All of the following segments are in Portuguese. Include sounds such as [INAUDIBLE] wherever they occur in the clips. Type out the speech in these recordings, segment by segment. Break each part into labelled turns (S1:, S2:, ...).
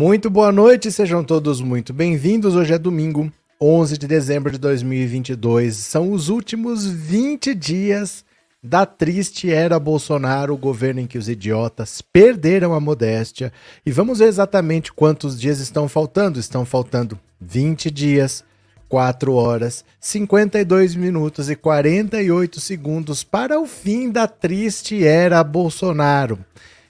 S1: Muito boa noite, sejam todos muito bem-vindos. Hoje é domingo, 11 de dezembro de 2022. São os últimos 20 dias da triste era Bolsonaro, o governo em que os idiotas perderam a modéstia. E vamos ver exatamente quantos dias estão faltando. Estão faltando 20 dias, 4 horas, 52 minutos e 48 segundos para o fim da triste era Bolsonaro.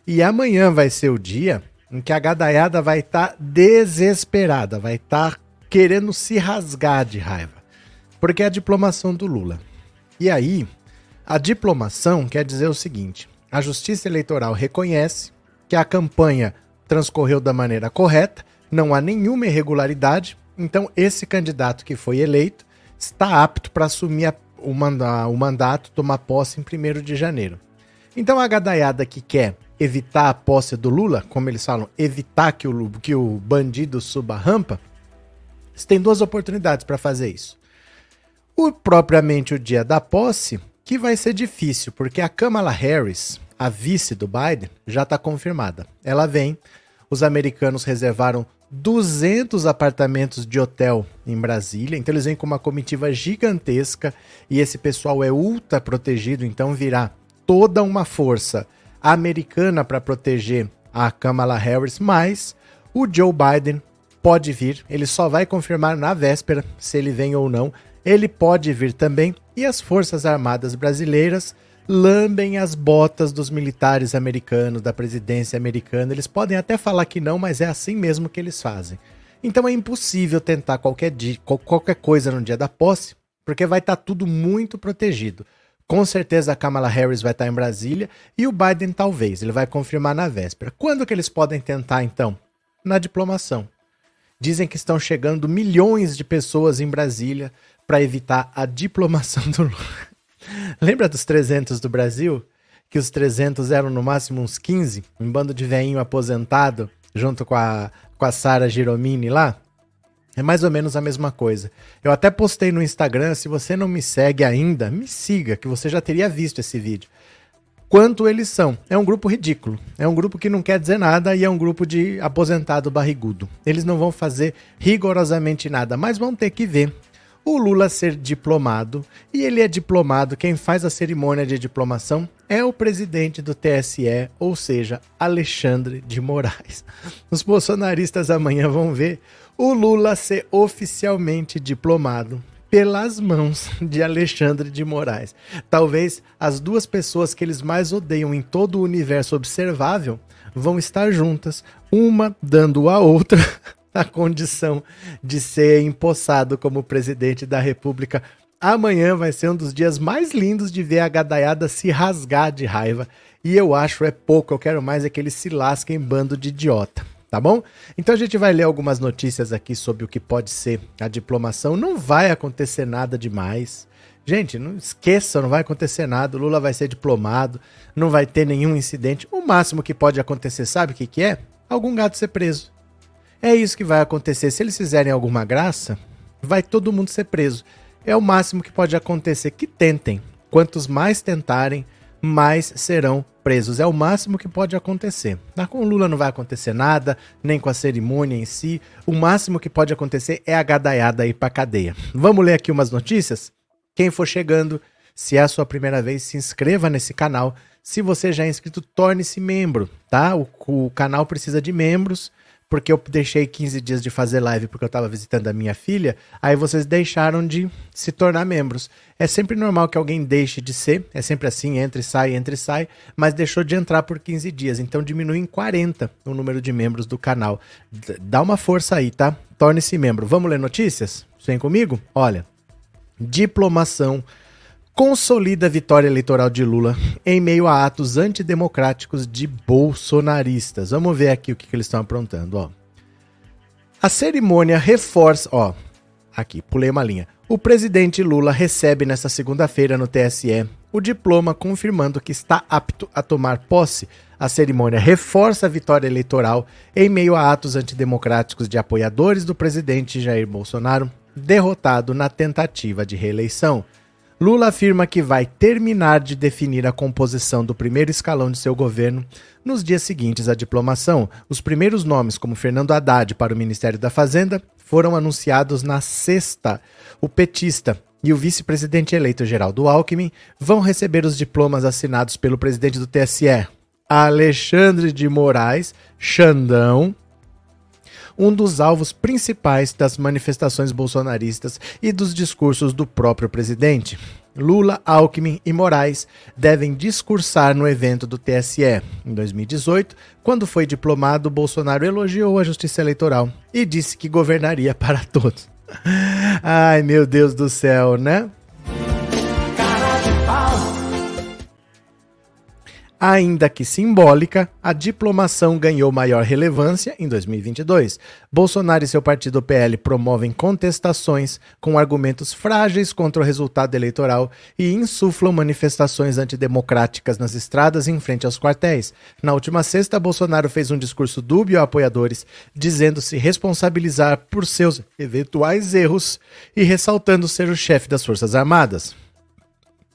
S1: E amanhã vai ser o dia em que a gadaiada vai estar tá desesperada, vai estar tá querendo se rasgar de raiva. Porque é a diplomação do Lula. E aí, a diplomação quer dizer o seguinte: a Justiça Eleitoral reconhece que a campanha transcorreu da maneira correta, não há nenhuma irregularidade, então esse candidato que foi eleito está apto para assumir a, o, manda, o mandato, tomar posse em 1 de janeiro. Então a gadaiada que quer evitar a posse do Lula, como eles falam, evitar que o, que o bandido suba a rampa, você tem duas oportunidades para fazer isso. O propriamente o dia da posse, que vai ser difícil, porque a Kamala Harris, a vice do Biden, já está confirmada. Ela vem, os americanos reservaram 200 apartamentos de hotel em Brasília, então eles vêm com uma comitiva gigantesca e esse pessoal é ultra protegido, então virá toda uma força americana para proteger a Kamala Harris, mas o Joe Biden pode vir, ele só vai confirmar na véspera se ele vem ou não. Ele pode vir também e as Forças Armadas brasileiras lambem as botas dos militares americanos, da presidência americana. Eles podem até falar que não, mas é assim mesmo que eles fazem. Então é impossível tentar qualquer, dia, qualquer coisa no dia da posse, porque vai estar tá tudo muito protegido. Com certeza a Kamala Harris vai estar em Brasília e o Biden talvez, ele vai confirmar na véspera. Quando que eles podem tentar então? Na diplomação. Dizem que estão chegando milhões de pessoas em Brasília para evitar a diplomação do Lula. [LAUGHS] Lembra dos 300 do Brasil? Que os 300 eram no máximo uns 15, um bando de veinho aposentado, junto com a, com a Sara Giromini lá? É mais ou menos a mesma coisa. Eu até postei no Instagram, se você não me segue ainda, me siga, que você já teria visto esse vídeo. Quanto eles são? É um grupo ridículo. É um grupo que não quer dizer nada e é um grupo de aposentado barrigudo. Eles não vão fazer rigorosamente nada, mas vão ter que ver o Lula ser diplomado, e ele é diplomado, quem faz a cerimônia de diplomação é o presidente do TSE, ou seja, Alexandre de Moraes. Os bolsonaristas amanhã vão ver o Lula ser oficialmente diplomado pelas mãos de Alexandre de Moraes. Talvez as duas pessoas que eles mais odeiam em todo o universo observável vão estar juntas, uma dando à outra [LAUGHS] a condição de ser empossado como presidente da República. Amanhã vai ser um dos dias mais lindos de ver a gadaiada se rasgar de raiva. E eu acho é pouco, eu quero mais é que eles se lasquem bando de idiota tá bom? Então a gente vai ler algumas notícias aqui sobre o que pode ser a diplomação. Não vai acontecer nada demais. Gente, não esqueça, não vai acontecer nada. Lula vai ser diplomado, não vai ter nenhum incidente. O máximo que pode acontecer, sabe o que, que é? Algum gato ser preso. É isso que vai acontecer. Se eles fizerem alguma graça, vai todo mundo ser preso. É o máximo que pode acontecer. Que tentem. Quantos mais tentarem, mais serão presos. É o máximo que pode acontecer. Tá? Com o Lula não vai acontecer nada, nem com a cerimônia em si. O máximo que pode acontecer é a gadaiada ir pra cadeia. Vamos ler aqui umas notícias? Quem for chegando, se é a sua primeira vez, se inscreva nesse canal. Se você já é inscrito, torne-se membro, tá? O, o canal precisa de membros porque eu deixei 15 dias de fazer live porque eu estava visitando a minha filha, aí vocês deixaram de se tornar membros. É sempre normal que alguém deixe de ser, é sempre assim, entra e sai, entra e sai, mas deixou de entrar por 15 dias, então diminui em 40 o número de membros do canal. Dá uma força aí, tá? Torne-se membro. Vamos ler notícias? Vem comigo? Olha, diplomação consolida a vitória eleitoral de Lula em meio a atos antidemocráticos de bolsonaristas. Vamos ver aqui o que, que eles estão aprontando. Ó. A cerimônia reforça. Ó, aqui, pulei uma linha. O presidente Lula recebe nesta segunda-feira no TSE o diploma confirmando que está apto a tomar posse. A cerimônia reforça a vitória eleitoral em meio a atos antidemocráticos de apoiadores do presidente Jair Bolsonaro, derrotado na tentativa de reeleição. Lula afirma que vai terminar de definir a composição do primeiro escalão de seu governo nos dias seguintes à diplomação. Os primeiros nomes, como Fernando Haddad para o Ministério da Fazenda, foram anunciados na sexta. O petista e o vice-presidente eleito Geraldo Alckmin vão receber os diplomas assinados pelo presidente do TSE, Alexandre de Moraes, Xandão, um dos alvos principais das manifestações bolsonaristas e dos discursos do próprio presidente. Lula, Alckmin e Moraes devem discursar no evento do TSE. Em 2018, quando foi diplomado, Bolsonaro elogiou a justiça eleitoral e disse que governaria [LAUGHS] para todos. Ai, meu Deus do céu, né? Ainda que simbólica, a diplomação ganhou maior relevância em 2022. Bolsonaro e seu partido PL promovem contestações com argumentos frágeis contra o resultado eleitoral e insuflam manifestações antidemocráticas nas estradas em frente aos quartéis. Na última sexta, Bolsonaro fez um discurso dúbio a apoiadores, dizendo se responsabilizar por seus eventuais erros e ressaltando ser o chefe das Forças Armadas.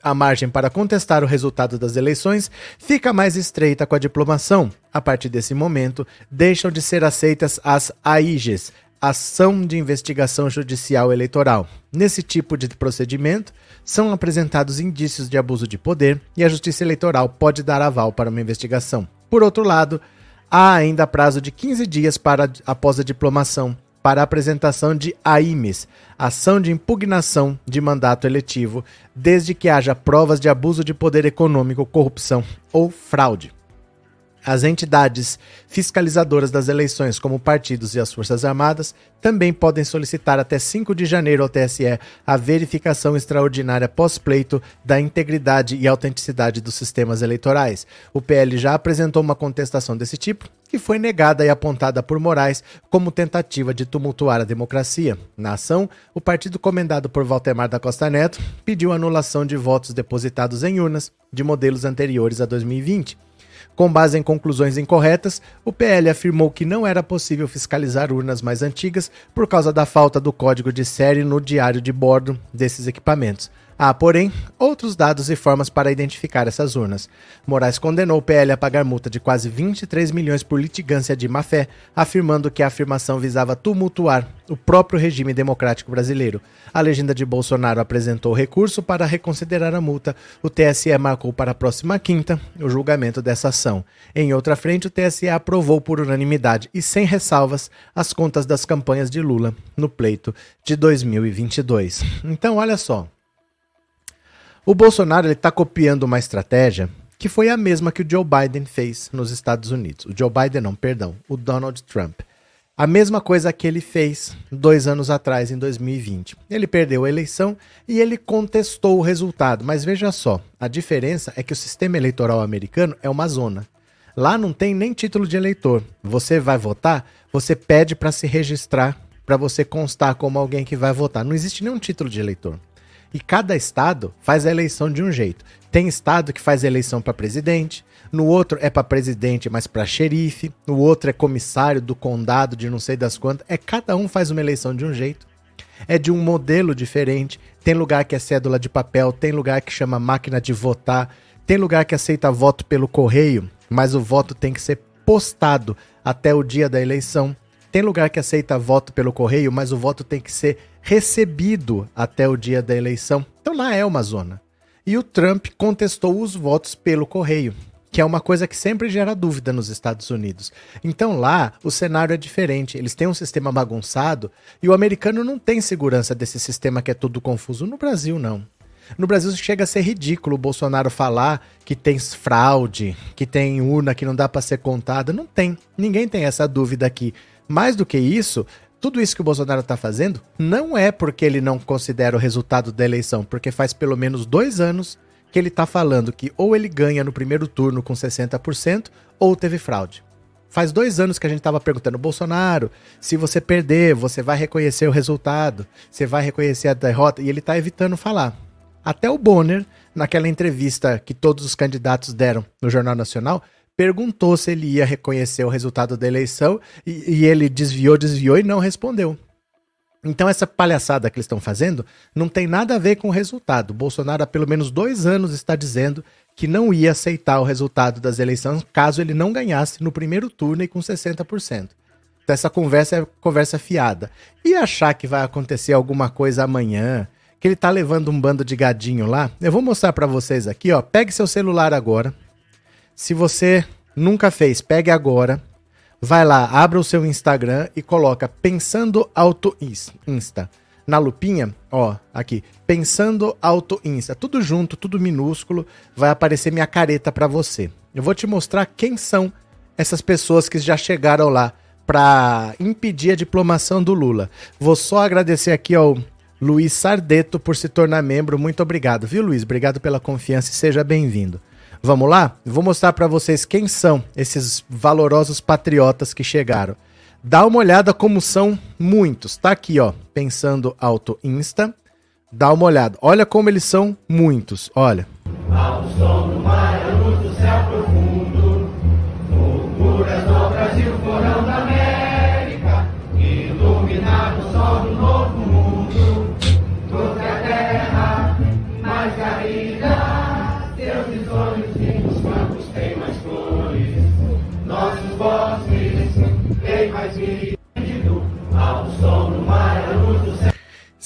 S1: A margem para contestar o resultado das eleições fica mais estreita com a diplomação. A partir desse momento, deixam de ser aceitas as AIGES, Ação de Investigação Judicial Eleitoral. Nesse tipo de procedimento, são apresentados indícios de abuso de poder e a Justiça Eleitoral pode dar aval para uma investigação. Por outro lado, há ainda prazo de 15 dias para após a diplomação para a apresentação de AIMES, ação de impugnação de mandato eletivo, desde que haja provas de abuso de poder econômico, corrupção ou fraude. As entidades fiscalizadoras das eleições, como partidos e as Forças Armadas, também podem solicitar até 5 de janeiro ao TSE a verificação extraordinária pós-pleito da integridade e autenticidade dos sistemas eleitorais. O PL já apresentou uma contestação desse tipo, que foi negada e apontada por Moraes como tentativa de tumultuar a democracia. Na ação, o partido comandado por Valdemar da Costa Neto pediu anulação de votos depositados em urnas de modelos anteriores a 2020. Com base em conclusões incorretas, o PL afirmou que não era possível fiscalizar urnas mais antigas por causa da falta do código de série no diário de bordo desses equipamentos. Há, porém, outros dados e formas para identificar essas urnas. Moraes condenou o PL a pagar multa de quase 23 milhões por litigância de má-fé, afirmando que a afirmação visava tumultuar o próprio regime democrático brasileiro. A legenda de Bolsonaro apresentou recurso para reconsiderar a multa. O TSE marcou para a próxima quinta o julgamento dessa ação. Em outra frente, o TSE aprovou por unanimidade e sem ressalvas as contas das campanhas de Lula no pleito de 2022. Então, olha só. O Bolsonaro está copiando uma estratégia que foi a mesma que o Joe Biden fez nos Estados Unidos. O Joe Biden, não, perdão, o Donald Trump. A mesma coisa que ele fez dois anos atrás, em 2020. Ele perdeu a eleição e ele contestou o resultado. Mas veja só, a diferença é que o sistema eleitoral americano é uma zona. Lá não tem nem título de eleitor. Você vai votar, você pede para se registrar, para você constar como alguém que vai votar. Não existe nenhum título de eleitor. E cada estado faz a eleição de um jeito. Tem estado que faz eleição para presidente, no outro é para presidente, mas para xerife, no outro é comissário do condado de não sei das quantas. É cada um faz uma eleição de um jeito. É de um modelo diferente. Tem lugar que é cédula de papel, tem lugar que chama máquina de votar, tem lugar que aceita voto pelo correio, mas o voto tem que ser postado até o dia da eleição. Tem lugar que aceita voto pelo correio, mas o voto tem que ser recebido até o dia da eleição. Então lá é uma zona. E o Trump contestou os votos pelo correio, que é uma coisa que sempre gera dúvida nos Estados Unidos. Então lá o cenário é diferente. Eles têm um sistema bagunçado e o americano não tem segurança desse sistema que é tudo confuso. No Brasil, não. No Brasil chega a ser ridículo o Bolsonaro falar que tem fraude, que tem urna que não dá para ser contada. Não tem. Ninguém tem essa dúvida aqui. Mais do que isso, tudo isso que o Bolsonaro está fazendo não é porque ele não considera o resultado da eleição, porque faz pelo menos dois anos que ele está falando que ou ele ganha no primeiro turno com 60% ou teve fraude. Faz dois anos que a gente estava perguntando, Bolsonaro, se você perder, você vai reconhecer o resultado, você vai reconhecer a derrota, e ele está evitando falar. Até o Bonner, naquela entrevista que todos os candidatos deram no Jornal Nacional, perguntou se ele ia reconhecer o resultado da eleição e, e ele desviou, desviou e não respondeu. Então, essa palhaçada que eles estão fazendo não tem nada a ver com o resultado. Bolsonaro, há pelo menos dois anos, está dizendo que não ia aceitar o resultado das eleições caso ele não ganhasse no primeiro turno e com 60%. Então, essa conversa é conversa fiada. E achar que vai acontecer alguma coisa amanhã, que ele tá levando um bando de gadinho lá, eu vou mostrar para vocês aqui, ó. Pegue seu celular agora. Se você nunca fez, pegue agora vai lá, abra o seu Instagram e coloca Pensando Auto Insta. Na lupinha, ó, aqui, Pensando Auto Insta, tudo junto, tudo minúsculo, vai aparecer minha careta para você. Eu vou te mostrar quem são essas pessoas que já chegaram lá para impedir a diplomação do Lula. Vou só agradecer aqui ao Luiz Sardeto por se tornar membro. Muito obrigado, viu, Luiz? Obrigado pela confiança e seja bem-vindo. Vamos lá? Vou mostrar para vocês quem são esses valorosos patriotas que chegaram. Dá uma olhada como são muitos. Tá aqui, ó, pensando Auto Insta. Dá uma olhada. Olha como eles são muitos. Olha. Ao som do mar, céu profundo,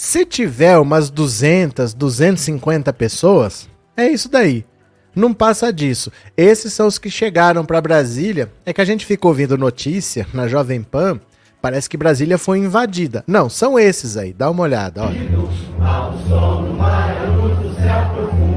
S1: Se tiver umas 200, 250 pessoas, é isso daí. Não passa disso. Esses são os que chegaram para Brasília. É que a gente ficou ouvindo notícia na Jovem Pan. Parece que Brasília foi invadida. Não, são esses aí. Dá uma olhada, olha. Ao som do mar, a luz do céu profundo.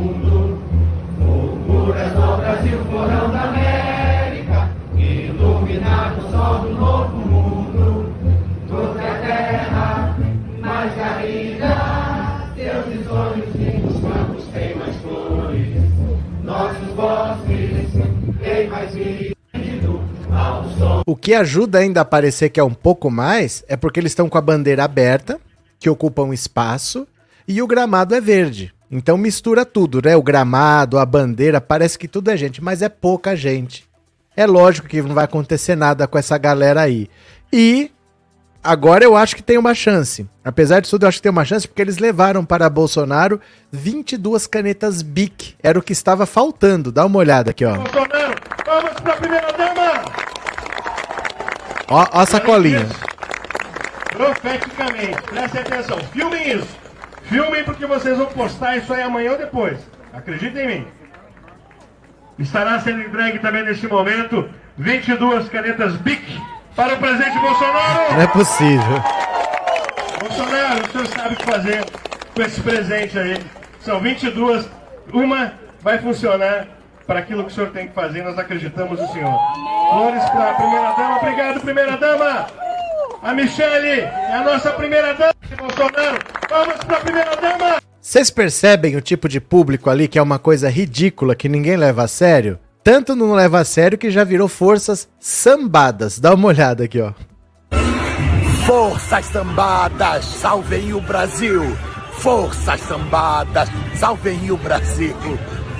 S1: Que ajuda ainda a parecer que é um pouco mais é porque eles estão com a bandeira aberta, que ocupa um espaço, e o gramado é verde. Então mistura tudo, né? O gramado, a bandeira, parece que tudo é gente, mas é pouca gente. É lógico que não vai acontecer nada com essa galera aí. E agora eu acho que tem uma chance. Apesar de tudo, eu acho que tem uma chance porque eles levaram para Bolsonaro 22 canetas BIC. Era o que estava faltando. Dá uma olhada aqui, ó. Bolsonaro, vamos para a primeira dama! Ó, ó a sacolinha.
S2: Profeticamente, preste atenção, filmem isso. Filmem porque vocês vão postar isso aí amanhã ou depois. Acreditem em mim. Estará sendo entregue também neste momento 22 canetas BIC para o presidente Bolsonaro.
S1: Não é possível.
S2: Bolsonaro, o senhor sabe o que fazer com esse presente aí. São 22. Uma vai funcionar para aquilo que o senhor tem que fazer. Nós acreditamos no senhor. Flores para a primeira dama. Obrigado, primeira dama. A Michele é a nossa primeira dama. Bolsonaro, vamos para a primeira dama.
S1: Vocês percebem o tipo de público ali que é uma coisa ridícula que ninguém leva a sério? Tanto não leva a sério que já virou forças sambadas. Dá uma olhada aqui, ó.
S3: Forças sambadas, salvem o Brasil. Forças sambadas, salvem o Brasil.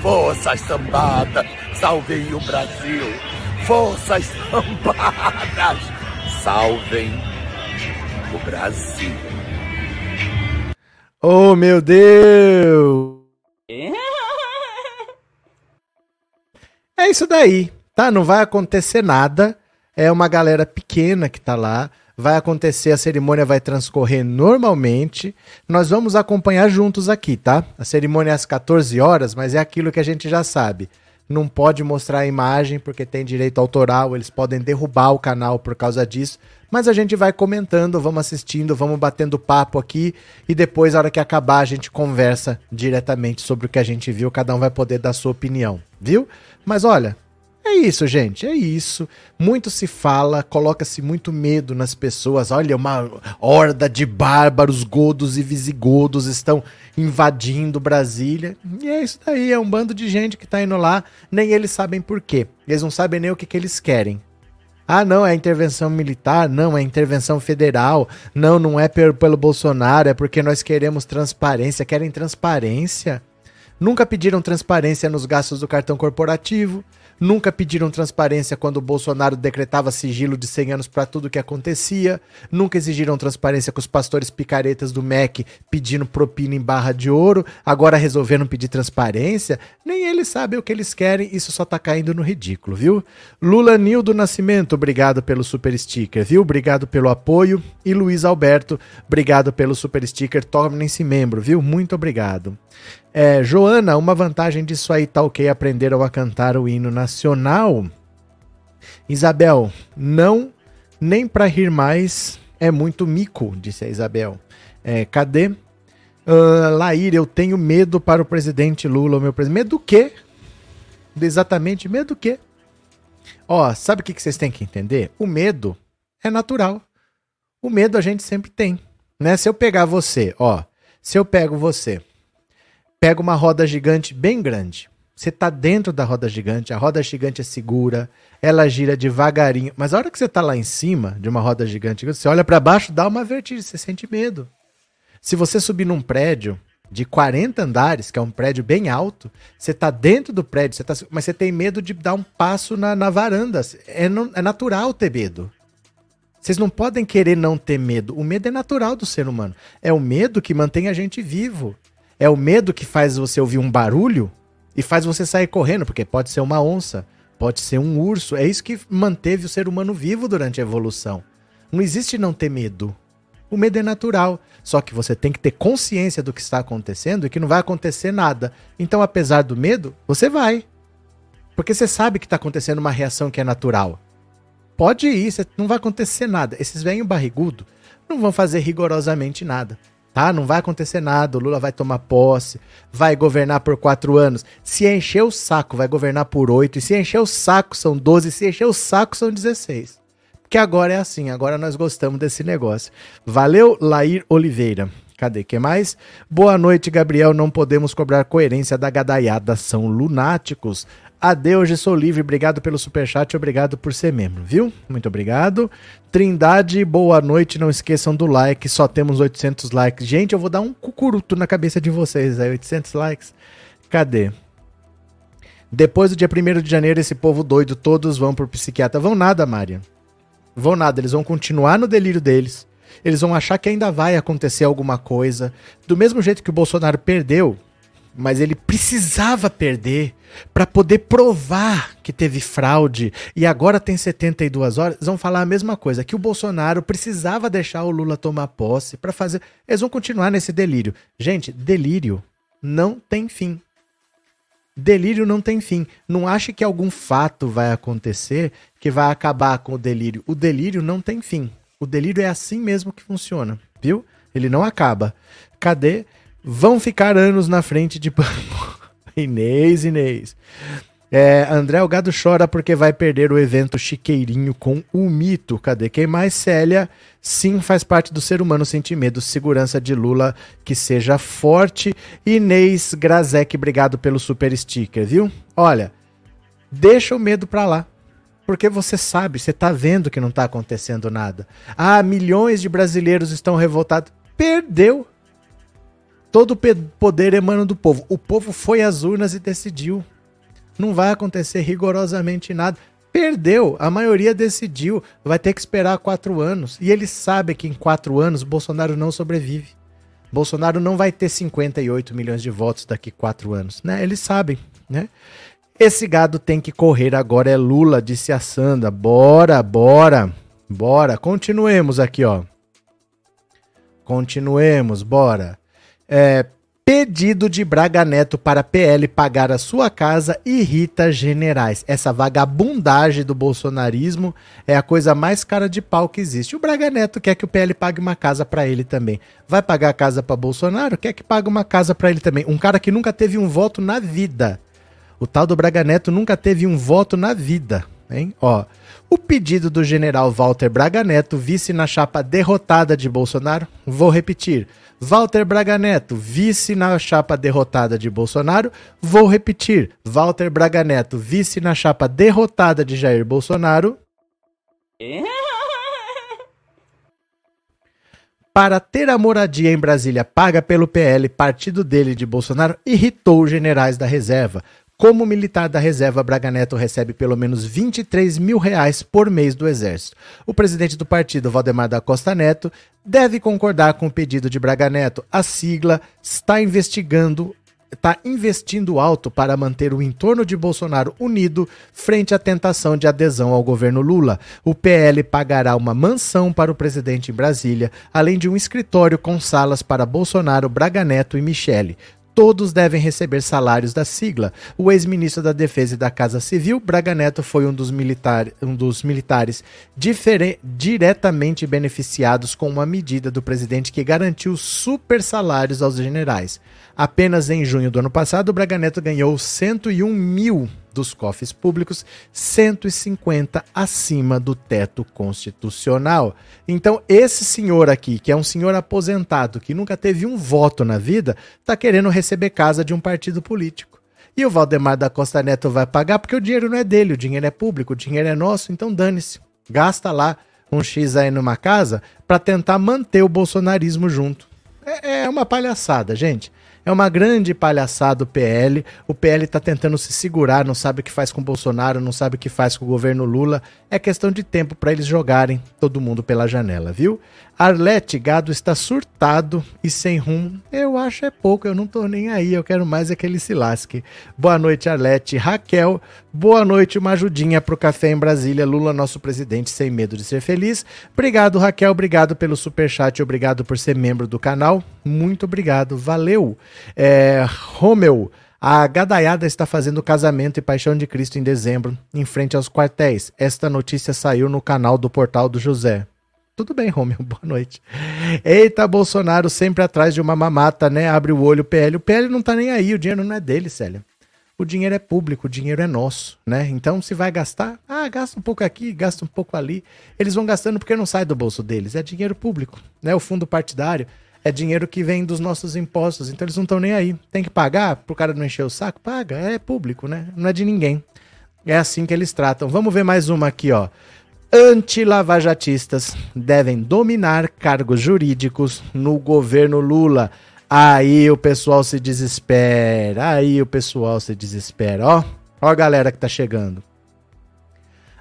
S3: Forças sambadas, salvem o Brasil. Forças sambadas, salvem o Brasil.
S1: Oh, meu Deus! [LAUGHS] É isso daí, tá? Não vai acontecer nada. É uma galera pequena que tá lá. Vai acontecer, a cerimônia vai transcorrer normalmente. Nós vamos acompanhar juntos aqui, tá? A cerimônia é às 14 horas, mas é aquilo que a gente já sabe. Não pode mostrar a imagem porque tem direito autoral, eles podem derrubar o canal por causa disso. Mas a gente vai comentando, vamos assistindo, vamos batendo papo aqui e depois, na hora que acabar, a gente conversa diretamente sobre o que a gente viu. Cada um vai poder dar sua opinião, viu? Mas olha, é isso, gente, é isso. Muito se fala, coloca-se muito medo nas pessoas. Olha, uma horda de bárbaros, godos e visigodos estão invadindo Brasília. E é isso daí, é um bando de gente que tá indo lá, nem eles sabem por quê. Eles não sabem nem o que, que eles querem. Ah, não, é intervenção militar, não, é intervenção federal, não, não é pelo Bolsonaro, é porque nós queremos transparência. Querem transparência? Nunca pediram transparência nos gastos do cartão corporativo, nunca pediram transparência quando o Bolsonaro decretava sigilo de 100 anos para tudo que acontecia, nunca exigiram transparência com os pastores picaretas do MEC pedindo propina em barra de ouro, agora resolveram pedir transparência, nem eles sabem o que eles querem, isso só tá caindo no ridículo, viu? Lula Nildo Nascimento, obrigado pelo super sticker, viu? Obrigado pelo apoio. E Luiz Alberto, obrigado pelo super sticker, tornem-se membro, viu? Muito obrigado. É, Joana, uma vantagem disso aí tá ok, aprenderam a cantar o hino nacional. Isabel, não, nem para rir mais é muito mico, disse a Isabel. É, cadê? Uh, Laír, eu tenho medo para o presidente Lula, meu presidente. Medo do quê? Exatamente, medo do quê? Ó, sabe o que vocês têm que entender? O medo é natural. O medo a gente sempre tem. Né? Se eu pegar você, ó, se eu pego você pega uma roda gigante bem grande. Você está dentro da roda gigante, a roda gigante é segura, ela gira devagarinho. Mas a hora que você está lá em cima de uma roda gigante, você olha para baixo, dá uma vertigem, você sente medo. Se você subir num prédio de 40 andares, que é um prédio bem alto, você está dentro do prédio, você tá, mas você tem medo de dar um passo na, na varanda. É, é natural ter medo. Vocês não podem querer não ter medo. O medo é natural do ser humano. É o medo que mantém a gente vivo. É o medo que faz você ouvir um barulho e faz você sair correndo, porque pode ser uma onça, pode ser um urso. É isso que manteve o ser humano vivo durante a evolução. Não existe não ter medo. O medo é natural, só que você tem que ter consciência do que está acontecendo e que não vai acontecer nada. Então, apesar do medo, você vai. Porque você sabe que está acontecendo uma reação que é natural. Pode ir, não vai acontecer nada. Esses velhos barrigudo não vão fazer rigorosamente nada tá? Não vai acontecer nada, o Lula vai tomar posse, vai governar por quatro anos. Se encher o saco, vai governar por oito, e se encher o saco são doze, se encher o saco são dezesseis. Porque agora é assim, agora nós gostamos desse negócio. Valeu, Lair Oliveira. Cadê que mais? Boa noite, Gabriel. Não podemos cobrar coerência da gadaiada. São lunáticos. Adeus, eu sou livre. Obrigado pelo superchat, obrigado por ser membro, viu? Muito obrigado. Trindade, boa noite. Não esqueçam do like, só temos 800 likes. Gente, eu vou dar um cucuruto na cabeça de vocês aí, 800 likes. Cadê? Depois do dia 1 de janeiro, esse povo doido, todos vão pro psiquiatra. Vão nada, Mária. Vão nada, eles vão continuar no delírio deles. Eles vão achar que ainda vai acontecer alguma coisa. Do mesmo jeito que o Bolsonaro perdeu, mas ele precisava perder para poder provar que teve fraude e agora tem 72 horas, eles vão falar a mesma coisa, que o Bolsonaro precisava deixar o Lula tomar posse para fazer. Eles vão continuar nesse delírio. Gente, delírio não tem fim. Delírio não tem fim. Não ache que algum fato vai acontecer que vai acabar com o delírio. O delírio não tem fim. O delírio é assim mesmo que funciona, viu? Ele não acaba. Cadê? Vão ficar anos na frente de [LAUGHS] Inês, Inês. É, André o Gado chora porque vai perder o evento Chiqueirinho com o mito. Cadê quem mais? Célia, sim, faz parte do ser humano sentir medo. Segurança de Lula que seja forte. Inês Grazek, obrigado pelo super sticker, viu? Olha, deixa o medo pra lá. Porque você sabe, você tá vendo que não tá acontecendo nada. Ah, milhões de brasileiros estão revoltados. Perdeu. Todo poder emana do povo. O povo foi às urnas e decidiu. Não vai acontecer rigorosamente nada. Perdeu, a maioria decidiu. Vai ter que esperar quatro anos. E ele sabe que em quatro anos Bolsonaro não sobrevive. Bolsonaro não vai ter 58 milhões de votos daqui quatro anos, né? Eles sabem, né? Esse gado tem que correr agora é Lula, disse a Sandra. Bora, bora, bora. Continuemos aqui, ó. Continuemos, bora. É, pedido de Braga Neto para PL pagar a sua casa irrita generais. Essa vagabundagem do bolsonarismo é a coisa mais cara de pau que existe. O Braga Neto quer que o PL pague uma casa para ele também. Vai pagar a casa para Bolsonaro? Quer que pague uma casa para ele também. Um cara que nunca teve um voto na vida. O tal do Braga Neto nunca teve um voto na vida, hein? Ó, o pedido do general Walter Braga Neto, vice na chapa derrotada de Bolsonaro, vou repetir Walter Braga Neto, vice na chapa derrotada de Bolsonaro. Vou repetir: Walter Braga Neto, vice na chapa derrotada de Jair Bolsonaro. Para ter a moradia em Brasília paga pelo PL, partido dele de Bolsonaro, irritou os generais da reserva. Como militar da reserva, Braga Neto recebe pelo menos 23 mil reais por mês do Exército. O presidente do partido, Valdemar da Costa Neto, deve concordar com o pedido de Braga Neto. A sigla está investigando está investindo alto para manter o entorno de Bolsonaro unido frente à tentação de adesão ao governo Lula. O PL pagará uma mansão para o presidente em Brasília, além de um escritório com salas para Bolsonaro, Braga Neto e Michele todos devem receber salários da sigla. O ex-ministro da Defesa e da Casa Civil, Braga Neto, foi um dos, militar, um dos militares diretamente beneficiados com uma medida do presidente que garantiu super salários aos generais. Apenas em junho do ano passado, o Braga Neto ganhou 101 mil dos cofres públicos, 150 acima do teto constitucional. Então, esse senhor aqui, que é um senhor aposentado, que nunca teve um voto na vida, está querendo receber casa de um partido político. E o Valdemar da Costa Neto vai pagar porque o dinheiro não é dele, o dinheiro é público, o dinheiro é nosso, então dane-se. Gasta lá um X aí numa casa para tentar manter o bolsonarismo junto. É, é uma palhaçada, gente. É uma grande palhaçada o PL. O PL está tentando se segurar, não sabe o que faz com o Bolsonaro, não sabe o que faz com o governo Lula. É questão de tempo para eles jogarem todo mundo pela janela, viu? Arlete, gado está surtado e sem rumo. Eu acho é pouco, eu não tô nem aí, eu quero mais é que ele se lasque. Boa noite, Arlete. Raquel, boa noite, uma ajudinha pro café em Brasília. Lula, nosso presidente, sem medo de ser feliz. Obrigado, Raquel, obrigado pelo superchat, obrigado por ser membro do canal. Muito obrigado, valeu. É, Romeu, a gadaiada está fazendo casamento e paixão de Cristo em dezembro, em frente aos quartéis. Esta notícia saiu no canal do Portal do José. Tudo bem, Romeu, [LAUGHS] boa noite. Eita, Bolsonaro sempre atrás de uma mamata, né? Abre o olho, PL. O PL não tá nem aí, o dinheiro não é dele, Célia. O dinheiro é público, o dinheiro é nosso, né? Então, se vai gastar, ah, gasta um pouco aqui, gasta um pouco ali. Eles vão gastando porque não sai do bolso deles, é dinheiro público, né? O fundo partidário é dinheiro que vem dos nossos impostos, então eles não estão nem aí. Tem que pagar pro cara não encher o saco? Paga, é público, né? Não é de ninguém. É assim que eles tratam. Vamos ver mais uma aqui, ó anti-lavajatistas devem dominar cargos jurídicos no governo Lula. Aí o pessoal se desespera, aí o pessoal se desespera, ó. Ó a galera que tá chegando.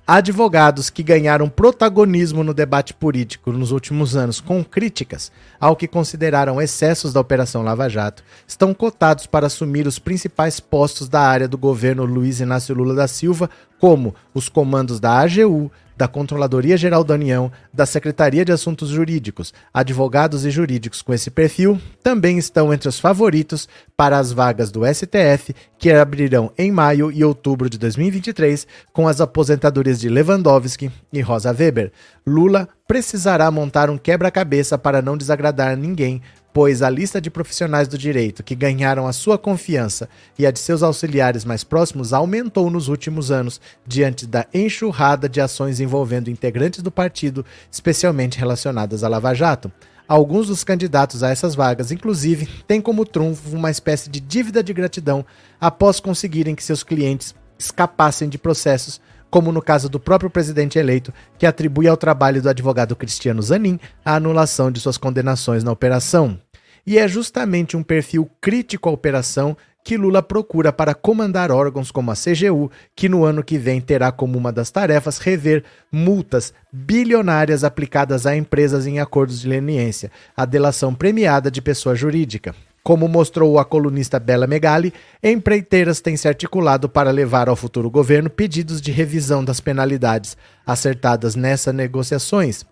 S1: Advogados que ganharam protagonismo no debate político nos últimos anos com críticas ao que consideraram excessos da Operação Lava Jato estão cotados para assumir os principais postos da área do governo Luiz Inácio Lula da Silva, como os comandos da AGU, da Controladoria Geral da União, da Secretaria de Assuntos Jurídicos. Advogados e jurídicos com esse perfil também estão entre os favoritos para as vagas do STF, que abrirão em maio e outubro de 2023, com as aposentadorias de Lewandowski e Rosa Weber. Lula precisará montar um quebra-cabeça para não desagradar ninguém, pois a lista de profissionais do direito que ganharam a sua confiança e a de seus auxiliares mais próximos aumentou nos últimos anos, diante da enxurrada de ações envolvendo integrantes do partido, especialmente relacionadas à Lava Jato. Alguns dos candidatos a essas vagas, inclusive, têm como trunfo uma espécie de dívida de gratidão após conseguirem que seus clientes escapassem de processos como no caso do próprio presidente eleito, que atribui ao trabalho do advogado Cristiano Zanin a anulação de suas condenações na operação. E é justamente um perfil crítico à operação que Lula procura para comandar órgãos como a CGU, que no ano que vem terá como uma das tarefas rever multas bilionárias aplicadas a empresas em acordos de leniência, a delação premiada de pessoa jurídica. Como mostrou a colunista Bela Megali, empreiteiras têm se articulado para levar ao futuro governo pedidos de revisão das penalidades acertadas nessas negociações.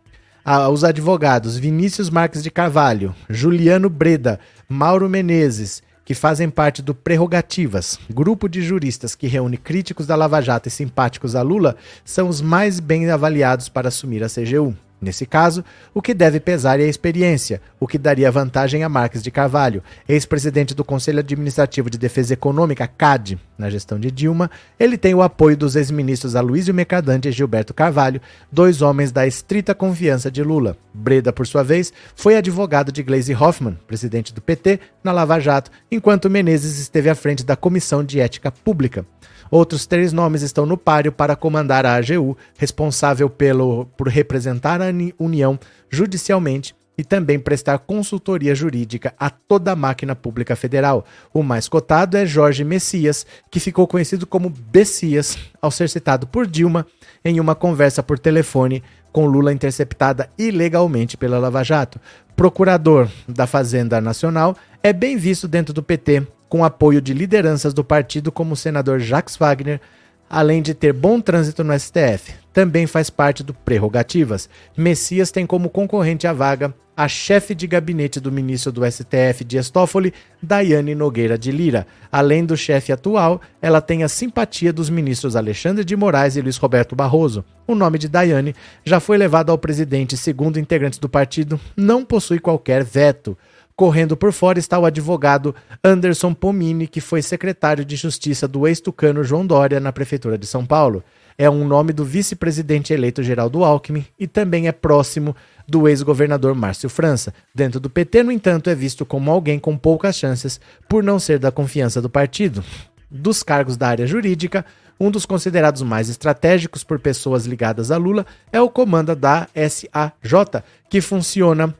S1: os advogados Vinícius Marques de Carvalho, Juliano Breda, Mauro Menezes, que fazem parte do Prerrogativas, grupo de juristas que reúne críticos da Lava Jato e simpáticos a Lula, são os mais bem avaliados para assumir a CGU. Nesse caso, o que deve pesar é a experiência, o que daria vantagem a Marques de Carvalho, ex-presidente do Conselho Administrativo de Defesa Econômica, CAD, na gestão de Dilma. Ele tem o apoio dos ex-ministros Aloysio Mercadante e Gilberto Carvalho, dois homens da estrita confiança de Lula. Breda, por sua vez, foi advogado de Gleisi Hoffmann, presidente do PT, na Lava Jato, enquanto Menezes esteve à frente da Comissão de Ética Pública. Outros três nomes estão no páreo para comandar a AGU, responsável pelo, por representar a União judicialmente e também prestar consultoria jurídica a toda a máquina pública federal. O mais cotado é Jorge Messias, que ficou conhecido como Bessias ao ser citado por Dilma em uma conversa por telefone com Lula interceptada ilegalmente pela Lava Jato. Procurador da Fazenda Nacional é bem visto dentro do PT, com apoio de lideranças do partido como o senador Jacques Wagner, além de ter bom trânsito no STF. Também faz parte do Prerrogativas. Messias tem como concorrente à vaga a chefe de gabinete do ministro do STF Dias Toffoli, Daiane Nogueira de Lira. Além do chefe atual, ela tem a simpatia dos ministros Alexandre de Moraes e Luiz Roberto Barroso. O nome de Daiane já foi levado ao presidente, segundo integrantes do partido, não possui qualquer veto. Correndo por fora está o advogado Anderson Pomini, que foi secretário de Justiça do ex-tucano João Dória na Prefeitura de São Paulo. É um nome do vice-presidente eleito Geraldo Alckmin e também é próximo do ex-governador Márcio França. Dentro do PT, no entanto, é visto como alguém com poucas chances por não ser da confiança do partido. Dos cargos da área jurídica, um dos considerados mais estratégicos por pessoas ligadas a Lula é o comando da SAJ, que funciona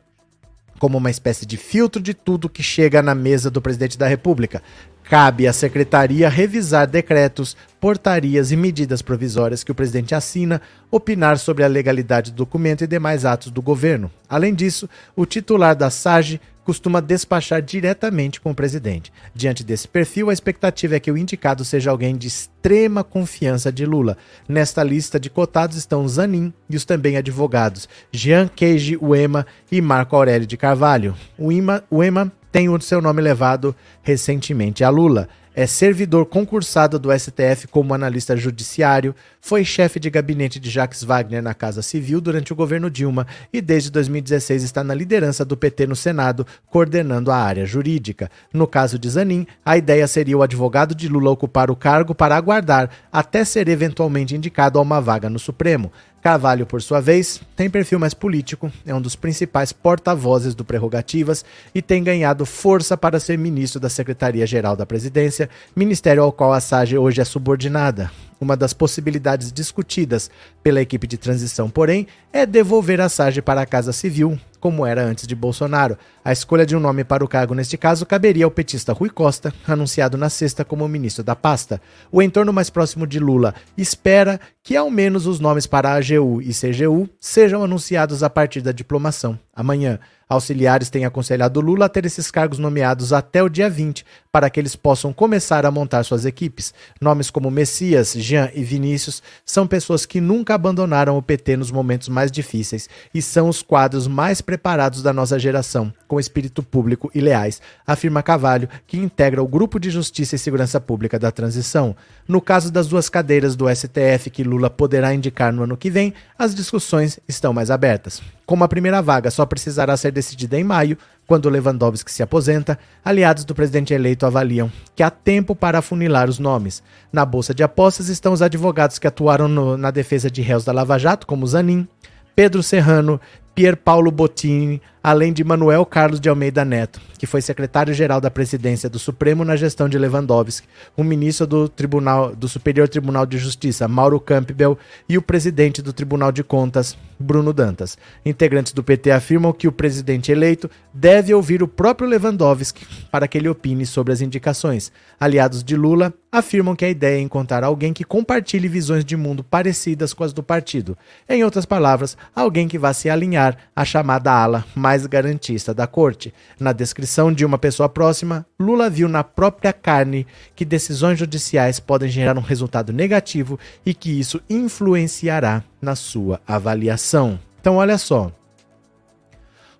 S1: como uma espécie de filtro de tudo que chega na mesa do presidente da República. Cabe à secretaria revisar decretos, portarias e medidas provisórias que o presidente assina, opinar sobre a legalidade do documento e demais atos do governo. Além disso, o titular da SAGE costuma despachar diretamente com o presidente. Diante desse perfil, a expectativa é que o indicado seja alguém de extrema confiança de Lula. Nesta lista de cotados estão Zanin e os também advogados Jean Keiji Uema e Marco Aurélio de Carvalho. O Uema tem o seu nome levado recentemente a Lula é servidor concursado do STF como analista judiciário, foi chefe de gabinete de Jacques Wagner na Casa Civil durante o governo Dilma e desde 2016 está na liderança do PT no Senado, coordenando a área jurídica. No caso de Zanin, a ideia seria o advogado de Lula ocupar o cargo para aguardar até ser eventualmente indicado a uma vaga no Supremo. Carvalho, por sua vez, tem perfil mais político, é um dos principais porta-vozes do Prerrogativas e tem ganhado força para ser ministro da Secretaria-Geral da Presidência, ministério ao qual a SAGE hoje é subordinada. Uma das possibilidades discutidas pela equipe de transição, porém, é devolver a SAGE para a Casa Civil, como era antes de Bolsonaro. A escolha de um nome para o cargo neste caso caberia ao petista Rui Costa, anunciado na sexta como ministro da pasta. O entorno mais próximo de Lula espera que ao menos os nomes para AGU e CGU sejam anunciados a partir da diplomação, amanhã. Auxiliares têm aconselhado Lula a ter esses cargos nomeados até o dia 20, para que eles possam começar a montar suas equipes. Nomes como Messias, Jean e Vinícius são pessoas que nunca abandonaram o PT nos momentos mais difíceis e são os quadros mais preparados da nossa geração, com espírito público e leais, afirma Cavalho, que integra o Grupo de Justiça e Segurança Pública da Transição. No caso das duas cadeiras do STF que Lula poderá indicar no ano que vem, as discussões estão mais abertas. Como a primeira vaga só precisará ser decidida em maio, quando Lewandowski se aposenta, aliados do presidente eleito avaliam que há tempo para afunilar os nomes. Na bolsa de apostas estão os advogados que atuaram no, na defesa de réus da Lava Jato, como Zanin, Pedro Serrano, Pier Paulo Bottini, além de Manuel Carlos de Almeida Neto, que foi secretário-geral da Presidência do Supremo na gestão de Lewandowski, o ministro do Tribunal do Superior Tribunal de Justiça, Mauro Campbell, e o presidente do Tribunal de Contas, Bruno Dantas. Integrantes do PT afirmam que o presidente eleito deve ouvir o próprio Lewandowski para que ele opine sobre as indicações. Aliados de Lula afirmam que a ideia é encontrar alguém que compartilhe visões de mundo parecidas com as do partido. Em outras palavras, alguém que vá se alinhar à chamada ala mais mais garantista da corte. Na descrição de uma pessoa próxima, Lula viu na própria carne que decisões judiciais podem gerar um resultado negativo e que isso influenciará na sua avaliação. Então, olha só.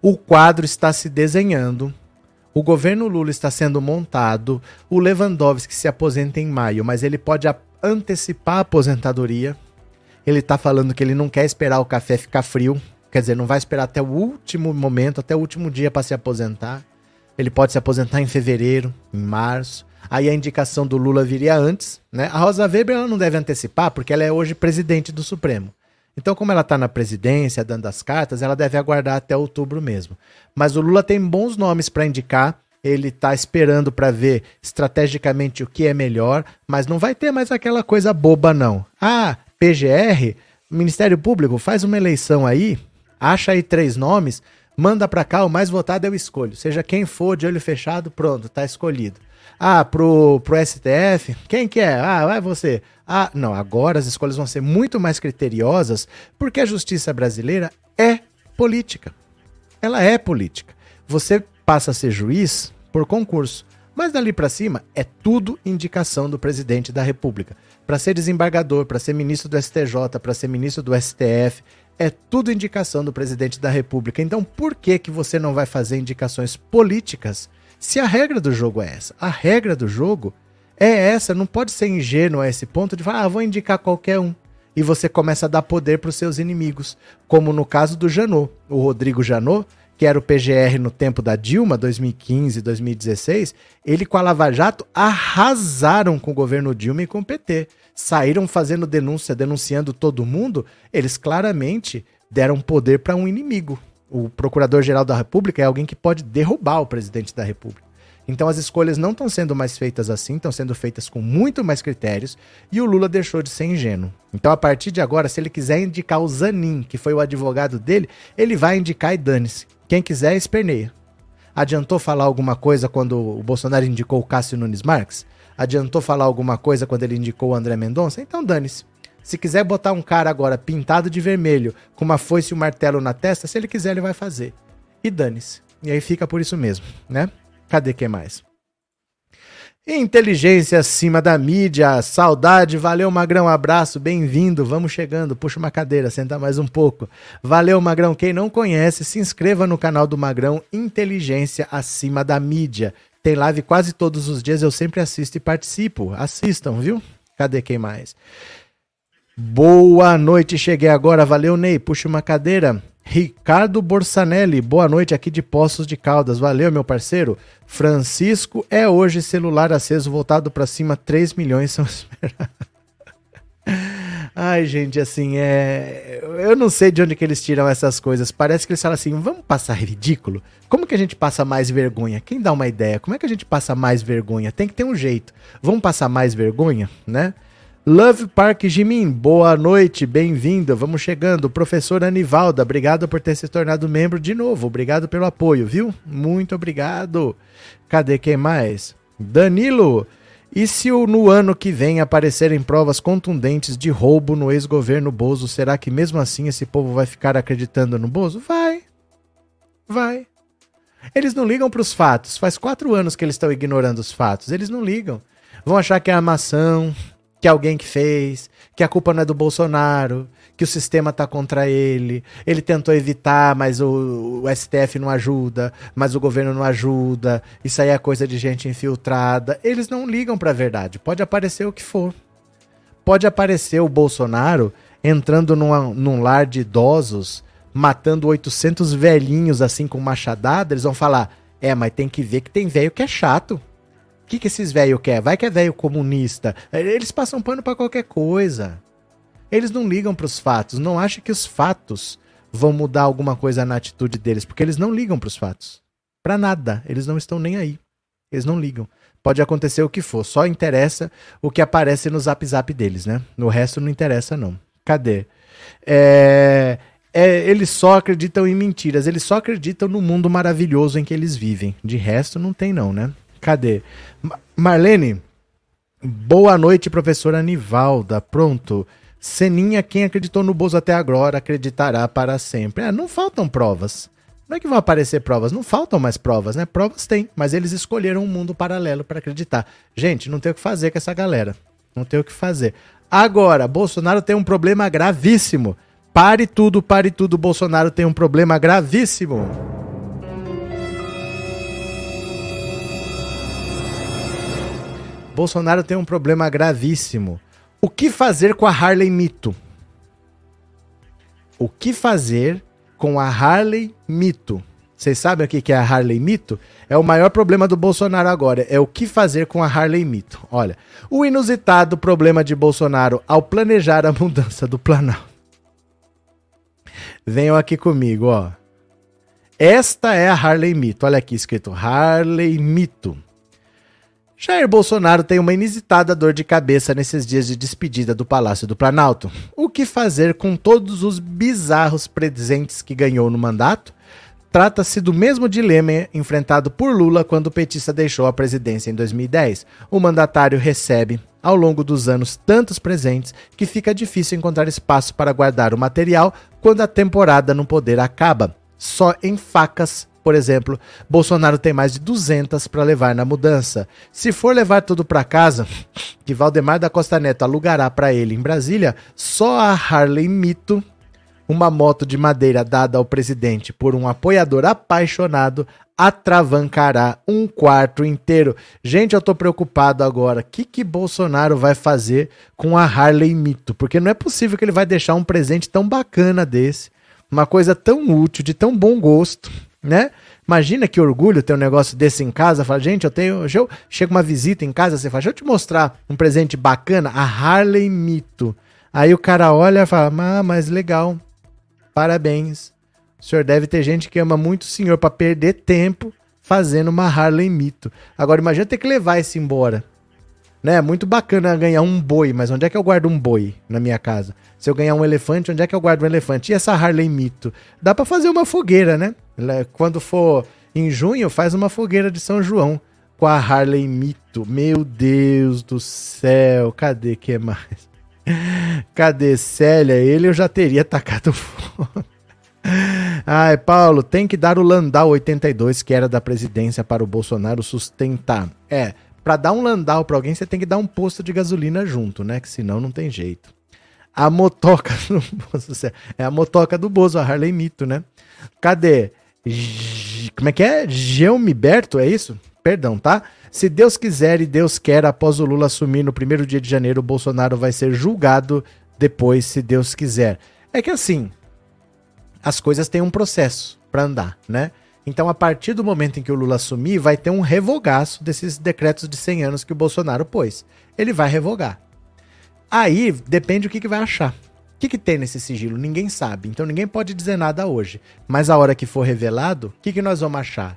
S1: O quadro está se desenhando. O governo Lula está sendo montado. O Lewandowski se aposenta em maio, mas ele pode antecipar a aposentadoria. Ele está falando que ele não quer esperar o café ficar frio Quer dizer, não vai esperar até o último momento, até o último dia para se aposentar. Ele pode se aposentar em fevereiro, em março. Aí a indicação do Lula viria antes, né? A Rosa Weber ela não deve antecipar, porque ela é hoje presidente do Supremo. Então, como ela está na presidência, dando as cartas, ela deve aguardar até outubro mesmo. Mas o Lula tem bons nomes para indicar. Ele está esperando para ver estrategicamente o que é melhor, mas não vai ter mais aquela coisa boba, não. Ah, PGR, Ministério Público, faz uma eleição aí, acha aí três nomes, Manda para cá, o mais votado eu escolho. Seja quem for, de olho fechado, pronto, tá escolhido. Ah, pro, pro STF, quem que é? Ah, vai você. Ah, não, agora as escolhas vão ser muito mais criteriosas, porque a justiça brasileira é política. Ela é política. Você passa a ser juiz por concurso. Mas dali para cima é tudo indicação do presidente da República. Para ser desembargador, para ser ministro do STJ, para ser ministro do STF, é tudo indicação do presidente da República. Então, por que que você não vai fazer indicações políticas se a regra do jogo é essa? A regra do jogo é essa, não pode ser ingênuo a esse ponto de falar, ah, vou indicar qualquer um. E você começa a dar poder para os seus inimigos, como no caso do Janot. O Rodrigo Janot que era o PGR no tempo da Dilma, 2015, 2016, ele com a Lava Jato arrasaram com o governo Dilma e com o PT. Saíram fazendo denúncia, denunciando todo mundo, eles claramente deram poder para um inimigo. O Procurador-Geral da República é alguém que pode derrubar o presidente da República. Então as escolhas não estão sendo mais feitas assim, estão sendo feitas com muito mais critérios e o Lula deixou de ser ingênuo. Então a partir de agora, se ele quiser indicar o Zanin, que foi o advogado dele, ele vai indicar e dane-se. Quem quiser, esperneia. Adiantou falar alguma coisa quando o Bolsonaro indicou o Cássio Nunes Marques? Adiantou falar alguma coisa quando ele indicou o André Mendonça? Então dane-se. Se quiser botar um cara agora pintado de vermelho, com uma foice e um martelo na testa, se ele quiser, ele vai fazer. E dane-se. E aí fica por isso mesmo, né? Cadê quem mais? Inteligência acima da mídia, saudade, valeu Magrão, abraço, bem-vindo, vamos chegando, puxa uma cadeira, senta mais um pouco. Valeu Magrão, quem não conhece, se inscreva no canal do Magrão Inteligência acima da mídia. Tem live quase todos os dias, eu sempre assisto e participo. Assistam, viu? Cadê quem mais? Boa noite, cheguei agora, valeu Ney, puxa uma cadeira. Ricardo Borsanelli, boa noite aqui de Poços de Caldas. Valeu, meu parceiro. Francisco é hoje celular aceso voltado para cima, 3 milhões são [LAUGHS] esperados. Ai, gente, assim, é. Eu não sei de onde que eles tiram essas coisas. Parece que eles falam assim: vamos passar ridículo? Como que a gente passa mais vergonha? Quem dá uma ideia? Como é que a gente passa mais vergonha? Tem que ter um jeito. Vamos passar mais vergonha, né? Love Park Jimin, boa noite, bem-vindo. Vamos chegando. Professor Anivalda, obrigado por ter se tornado membro de novo. Obrigado pelo apoio, viu? Muito obrigado. Cadê quem mais? Danilo, e se no ano que vem aparecerem provas contundentes de roubo no ex-governo Bozo, será que mesmo assim esse povo vai ficar acreditando no Bozo? Vai. Vai. Eles não ligam para os fatos. Faz quatro anos que eles estão ignorando os fatos. Eles não ligam. Vão achar que é armação, que alguém que fez, que a culpa não é do Bolsonaro, que o sistema tá contra ele, ele tentou evitar, mas o, o, STF não ajuda, mas o governo não ajuda, isso aí é coisa de gente infiltrada. Eles não ligam pra verdade, pode aparecer o que for. Pode aparecer o Bolsonaro entrando numa, num lar de idosos, matando 800 velhinhos assim com machadada, eles vão falar: é, mas tem que ver que tem velho que é chato que, que esses velhos querem? Vai que é velho comunista. Eles passam pano para qualquer coisa. Eles não ligam para os fatos. Não acham que os fatos vão mudar alguma coisa na atitude deles, porque eles não ligam para os fatos. Para nada. Eles não estão nem aí. Eles não ligam. Pode acontecer o que for. Só interessa o que aparece no zap zap deles, né? No resto não interessa, não. Cadê? É, é, eles só acreditam em mentiras. Eles só acreditam no mundo maravilhoso em que eles vivem. De resto, não tem, não, né? Cadê? Marlene, boa noite, professora Anivalda. Pronto. Seninha, quem acreditou no Bozo até agora acreditará para sempre. É, não faltam provas. Não é que vão aparecer provas, não faltam mais provas, né? Provas tem, mas eles escolheram um mundo paralelo para acreditar. Gente, não tem o que fazer com essa galera. Não tem o que fazer. Agora, Bolsonaro tem um problema gravíssimo. Pare tudo, pare tudo. Bolsonaro tem um problema gravíssimo. Bolsonaro tem um problema gravíssimo. O que fazer com a Harley Mito? O que fazer com a Harley Mito? Vocês sabem o que é a Harley Mito? É o maior problema do Bolsonaro agora. É o que fazer com a Harley Mito. Olha, o inusitado problema de Bolsonaro ao planejar a mudança do Planalto. Venham aqui comigo, ó. Esta é a Harley Mito. Olha aqui escrito Harley Mito. Jair Bolsonaro tem uma inusitada dor de cabeça nesses dias de despedida do Palácio do Planalto. O que fazer com todos os bizarros presentes que ganhou no mandato? Trata-se do mesmo dilema enfrentado por Lula quando o petista deixou a presidência em 2010. O mandatário recebe, ao longo dos anos, tantos presentes que fica difícil encontrar espaço para guardar o material quando a temporada no poder acaba. Só em facas, por exemplo, Bolsonaro tem mais de 200 para levar na mudança. Se for levar tudo para casa, que Valdemar da Costa Neto alugará para ele em Brasília, só a Harley Mito uma moto de madeira dada ao presidente por um apoiador apaixonado atravancará um quarto inteiro. Gente, eu tô preocupado agora. O que, que Bolsonaro vai fazer com a Harley Mito? Porque não é possível que ele vai deixar um presente tão bacana desse, uma coisa tão útil, de tão bom gosto, né? Imagina que orgulho ter um negócio desse em casa. Fala, gente, eu tenho. Eu uma visita em casa, você fala, deixa eu te mostrar um presente bacana, a Harley Mito. Aí o cara olha e fala, ah, mas legal, Parabéns. O senhor deve ter gente que ama muito o senhor para perder tempo fazendo uma Harley mito. Agora imagina ter que levar esse embora. Né? Muito bacana ganhar um boi, mas onde é que eu guardo um boi na minha casa? Se eu ganhar um elefante, onde é que eu guardo um elefante? E essa Harley mito? Dá para fazer uma fogueira, né? Quando for em junho, faz uma fogueira de São João com a Harley mito. Meu Deus do céu, cadê que mais? [LAUGHS] Cadê Célia? Ele eu já teria tacado [LAUGHS] fogo. Ai, Paulo, tem que dar o Landau 82, que era da presidência, para o Bolsonaro sustentar. É, para dar um Landau para alguém, você tem que dar um posto de gasolina junto, né? Que senão não tem jeito. A motoca [LAUGHS] do Bozo, é a motoca do Bozo, a Harley Mito, né? Cadê? Como é que é? Geomiberto, é isso? Perdão, tá? Se Deus quiser e Deus quer, após o Lula assumir no primeiro dia de janeiro, o Bolsonaro vai ser julgado depois, se Deus quiser. É que assim, as coisas têm um processo para andar, né? Então, a partir do momento em que o Lula assumir, vai ter um revogaço desses decretos de 100 anos que o Bolsonaro pôs. Ele vai revogar. Aí, depende do que, que vai achar. Que, que tem nesse sigilo? Ninguém sabe. Então, ninguém pode dizer nada hoje. Mas a hora que for revelado, o que, que nós vamos achar?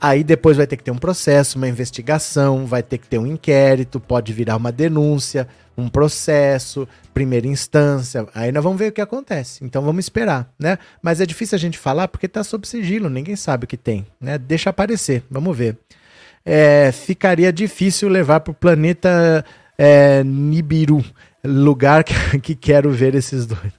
S1: Aí depois vai ter que ter um processo, uma investigação, vai ter que ter um inquérito, pode virar uma denúncia, um processo, primeira instância. Aí nós vamos ver o que acontece. Então vamos esperar, né? Mas é difícil a gente falar porque tá sob sigilo, ninguém sabe o que tem, né? Deixa aparecer, vamos ver. É, ficaria difícil levar para o planeta é, Nibiru, lugar que, [LAUGHS] que quero ver esses dois.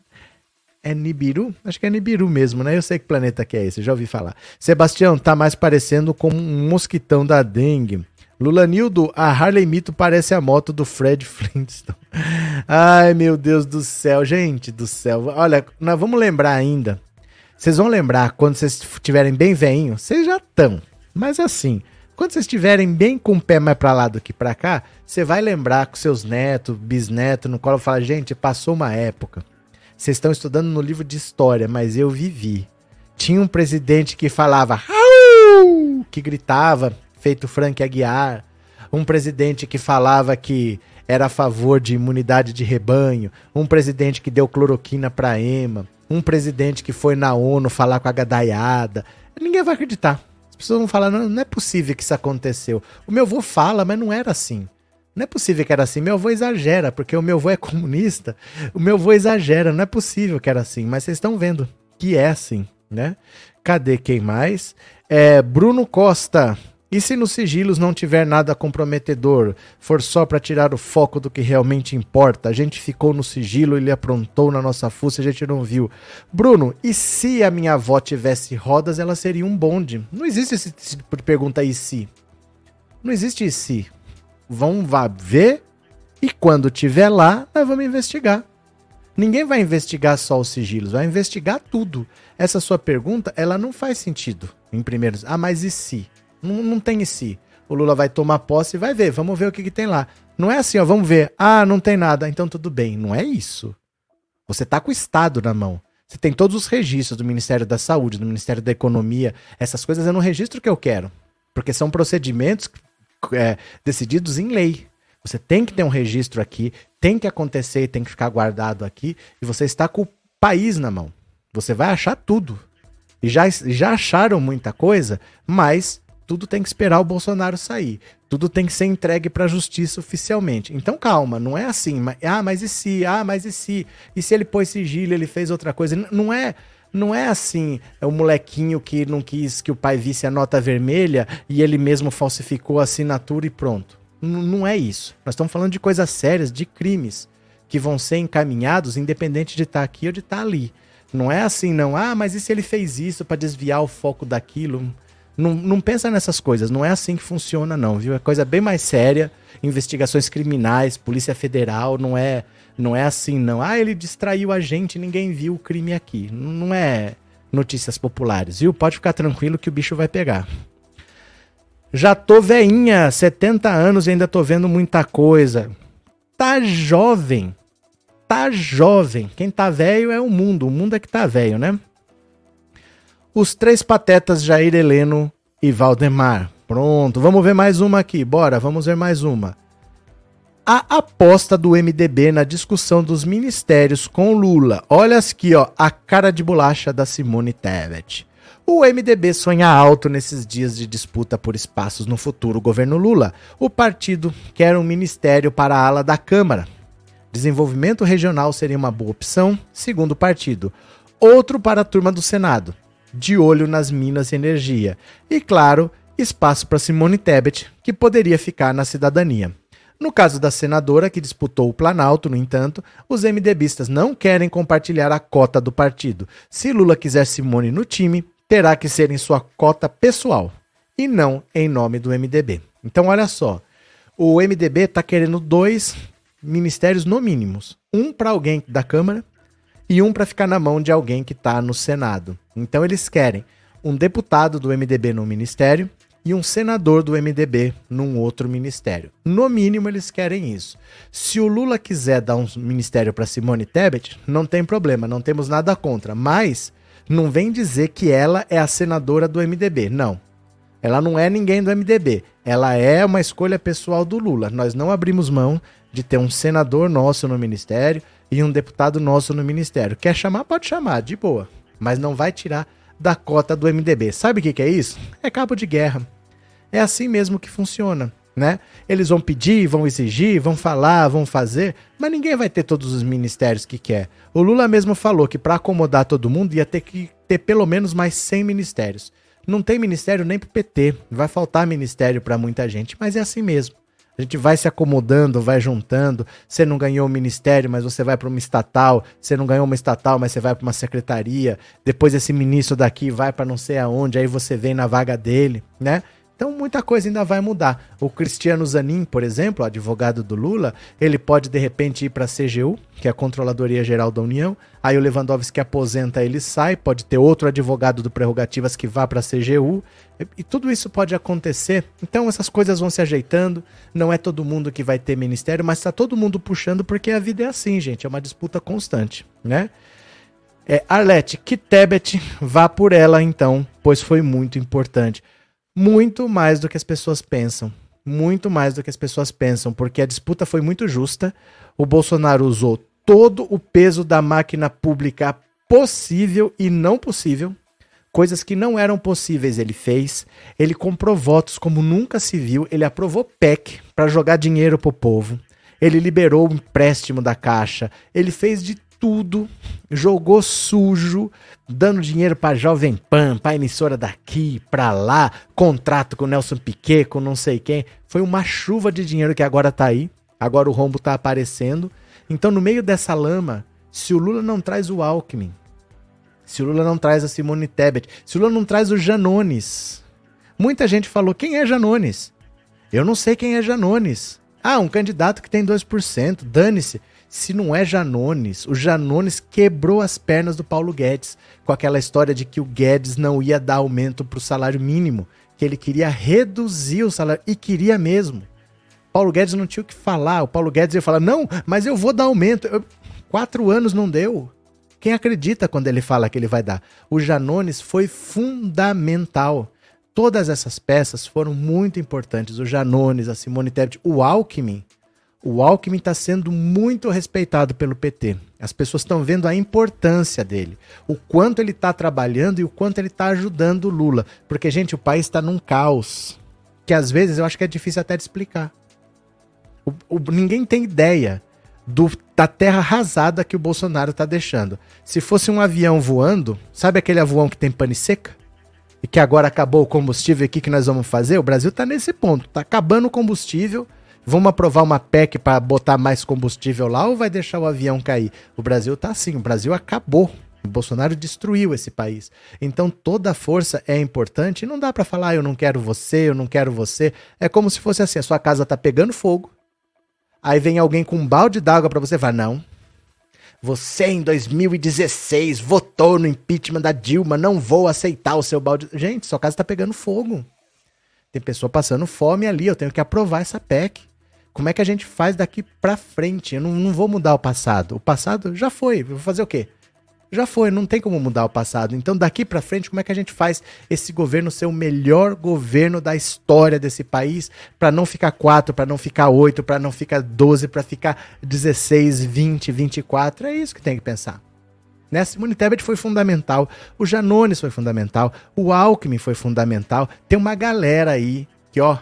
S1: É Nibiru? Acho que é Nibiru mesmo, né? Eu sei que planeta que é esse, já ouvi falar. Sebastião, tá mais parecendo como um mosquitão da dengue. Lulanildo, a Harley Mito parece a moto do Fred [LAUGHS] Flintstone. Ai, meu Deus do céu, gente do céu. Olha, nós vamos lembrar ainda. Vocês vão lembrar quando vocês estiverem bem veinho, vocês já estão. Mas assim, quando vocês estiverem bem com o pé mais para lá do que para cá, você vai lembrar com seus netos, bisnetos, no qual eu falo, gente, passou uma época vocês estão estudando no livro de história, mas eu vivi. Tinha um presidente que falava que gritava, feito Frank Aguiar. Um presidente que falava que era a favor de imunidade de rebanho. Um presidente que deu cloroquina para EMA. Um presidente que foi na ONU falar com a gadaiada. Ninguém vai acreditar. As pessoas vão falar: não, não é possível que isso aconteceu. O meu avô fala, mas não era assim. Não é possível que era assim. Meu avô exagera, porque o meu avô é comunista. O meu avô exagera, não é possível que era assim. Mas vocês estão vendo que é assim, né? Cadê quem mais? É, Bruno Costa. E se nos sigilos não tiver nada comprometedor, for só para tirar o foco do que realmente importa? A gente ficou no sigilo, ele aprontou na nossa fuça, a gente não viu. Bruno, e se a minha avó tivesse rodas, ela seria um bonde? Não existe esse tipo de pergunta e se. Não existe e se vão ver e quando tiver lá, nós vamos investigar. Ninguém vai investigar só os sigilos, vai investigar tudo. Essa sua pergunta, ela não faz sentido. Em primeiro, ah, mas e se? Não, não tem e se. O Lula vai tomar posse e vai ver, vamos ver o que, que tem lá. Não é assim, ó, vamos ver. Ah, não tem nada, então tudo bem. Não é isso. Você tá com o Estado na mão. Você tem todos os registros do Ministério da Saúde, do Ministério da Economia. Essas coisas é no registro que eu quero. Porque são procedimentos é, decididos em lei. Você tem que ter um registro aqui, tem que acontecer, tem que ficar guardado aqui, e você está com o país na mão. Você vai achar tudo. E já, já acharam muita coisa, mas tudo tem que esperar o Bolsonaro sair. Tudo tem que ser entregue para a justiça oficialmente. Então calma, não é assim. Mas, ah, mas e se? Ah, mas e se? E se ele pôs sigilo, ele fez outra coisa? Não é Não é assim, é o molequinho que não quis que o pai visse a nota vermelha e ele mesmo falsificou a assinatura e pronto. N não é isso. Nós estamos falando de coisas sérias, de crimes que vão ser encaminhados independente de estar tá aqui ou de estar tá ali. Não é assim, não. Ah, mas e se ele fez isso para desviar o foco daquilo? Não, não pensa nessas coisas. Não é assim que funciona, não, viu? É coisa bem mais séria. Investigações criminais, Polícia Federal, não é, não é assim, não. Ah, ele distraiu a gente, ninguém viu o crime aqui. Não é notícias populares, viu? Pode ficar tranquilo que o bicho vai pegar. Já tô veinha, 70 anos e ainda tô vendo muita coisa. Tá jovem tá jovem. Quem tá velho é o mundo. O mundo é que tá velho, né? Os três patetas Jair Heleno e Valdemar. Pronto, vamos ver mais uma aqui. Bora, vamos ver mais uma. A aposta do MDB na discussão dos ministérios com Lula. Olha aqui, ó, a cara de bolacha da Simone Tebet. O MDB sonha alto nesses dias de disputa por espaços no futuro governo Lula. O partido quer um ministério para a ala da Câmara, Desenvolvimento regional seria uma boa opção, segundo o partido. Outro para a turma do Senado, de olho nas minas e energia. E, claro, espaço para Simone Tebet, que poderia ficar na cidadania. No caso da senadora que disputou o Planalto, no entanto, os MDBistas não querem compartilhar a cota do partido. Se Lula quiser Simone no time, terá que ser em sua cota pessoal e não em nome do MDB. Então, olha só, o MDB está querendo dois ministérios no mínimos. Um para alguém da Câmara e um para ficar na mão de alguém que está no Senado. Então eles querem um deputado do MDB no ministério e um senador do MDB num outro ministério. No mínimo eles querem isso. Se o Lula quiser dar um ministério para Simone Tebet, não tem problema, não temos nada contra, mas não vem dizer que ela é a senadora do MDB. Não. Ela não é ninguém do MDB. Ela é uma escolha pessoal do Lula. Nós não abrimos mão de ter um senador nosso no ministério e um deputado nosso no ministério. Quer chamar? Pode chamar, de boa. Mas não vai tirar da cota do MDB. Sabe o que, que é isso? É cabo de guerra. É assim mesmo que funciona. Né? Eles vão pedir, vão exigir, vão falar, vão fazer, mas ninguém vai ter todos os ministérios que quer. O Lula mesmo falou que para acomodar todo mundo ia ter que ter pelo menos mais 100 ministérios. Não tem ministério nem pro PT, vai faltar ministério para muita gente, mas é assim mesmo. A gente vai se acomodando, vai juntando. Você não ganhou um ministério, mas você vai para uma estatal. Você não ganhou uma estatal, mas você vai para uma secretaria. Depois esse ministro daqui vai para não sei aonde, aí você vem na vaga dele, né? Então muita coisa ainda vai mudar. O Cristiano Zanin, por exemplo, advogado do Lula, ele pode de repente ir para a CGU, que é a Controladoria Geral da União. Aí o Lewandowski aposenta, ele sai, pode ter outro advogado do Prerrogativas que vá para a CGU. E tudo isso pode acontecer. Então essas coisas vão se ajeitando. Não é todo mundo que vai ter ministério, mas está todo mundo puxando porque a vida é assim, gente. É uma disputa constante, né? É, Arlete, que Tebet vá por ela então, pois foi muito importante muito mais do que as pessoas pensam. Muito mais do que as pessoas pensam, porque a disputa foi muito justa. O Bolsonaro usou todo o peso da máquina pública possível e não possível. Coisas que não eram possíveis ele fez. Ele comprou votos como nunca se viu. Ele aprovou PEC para jogar dinheiro pro povo. Ele liberou o empréstimo da Caixa. Ele fez de tudo, jogou sujo, dando dinheiro para Jovem Pan, para emissora daqui, para lá, contrato com Nelson Piquet, com não sei quem. Foi uma chuva de dinheiro que agora tá aí. Agora o rombo tá aparecendo. Então, no meio dessa lama, se o Lula não traz o Alckmin, se o Lula não traz a Simone Tebet, se o Lula não traz o Janones. Muita gente falou: quem é Janones? Eu não sei quem é Janones. Ah, um candidato que tem 2%, dane-se se não é Janones. O Janones quebrou as pernas do Paulo Guedes com aquela história de que o Guedes não ia dar aumento para o salário mínimo, que ele queria reduzir o salário e queria mesmo. Paulo Guedes não tinha o que falar. O Paulo Guedes ia falar: não, mas eu vou dar aumento. Eu... Quatro anos não deu. Quem acredita quando ele fala que ele vai dar? O Janones foi fundamental. Todas essas peças foram muito importantes. O Janones, a Simone Tebet, o Alckmin o Alckmin está sendo muito respeitado pelo PT. As pessoas estão vendo a importância dele, o quanto ele está trabalhando e o quanto ele está ajudando o Lula. Porque, gente, o país está num caos que às vezes eu acho que é difícil até de explicar. O, o, ninguém tem ideia do, da terra arrasada que o Bolsonaro está deixando. Se fosse um avião voando, sabe aquele avião que tem pane seca? E que agora acabou o combustível, o que, que nós vamos fazer? O Brasil está nesse ponto, está acabando o combustível. Vamos aprovar uma PEC para botar mais combustível lá ou vai deixar o avião cair? O Brasil está assim, o Brasil acabou. O Bolsonaro destruiu esse país. Então toda força é importante não dá para falar, ah, eu não quero você, eu não quero você. É como se fosse assim, a sua casa tá pegando fogo. Aí vem alguém com um balde d'água para você, vai não. Você em 2016 votou no impeachment da Dilma, não vou aceitar o seu balde. Gente, sua casa tá pegando fogo. Tem pessoa passando fome ali, eu tenho que aprovar essa PEC. Como é que a gente faz daqui para frente? Eu não, não vou mudar o passado. O passado já foi. Vou fazer o quê? já foi, não tem como mudar o passado. Então, daqui para frente, como é que a gente faz esse governo ser o melhor governo da história desse país, para não ficar 4, para não ficar 8, para não ficar 12, para ficar 16, 20, 24? É isso que tem que pensar. Né? Simone Tebet foi fundamental, o Janones foi fundamental, o Alckmin foi fundamental. Tem uma galera aí que, ó,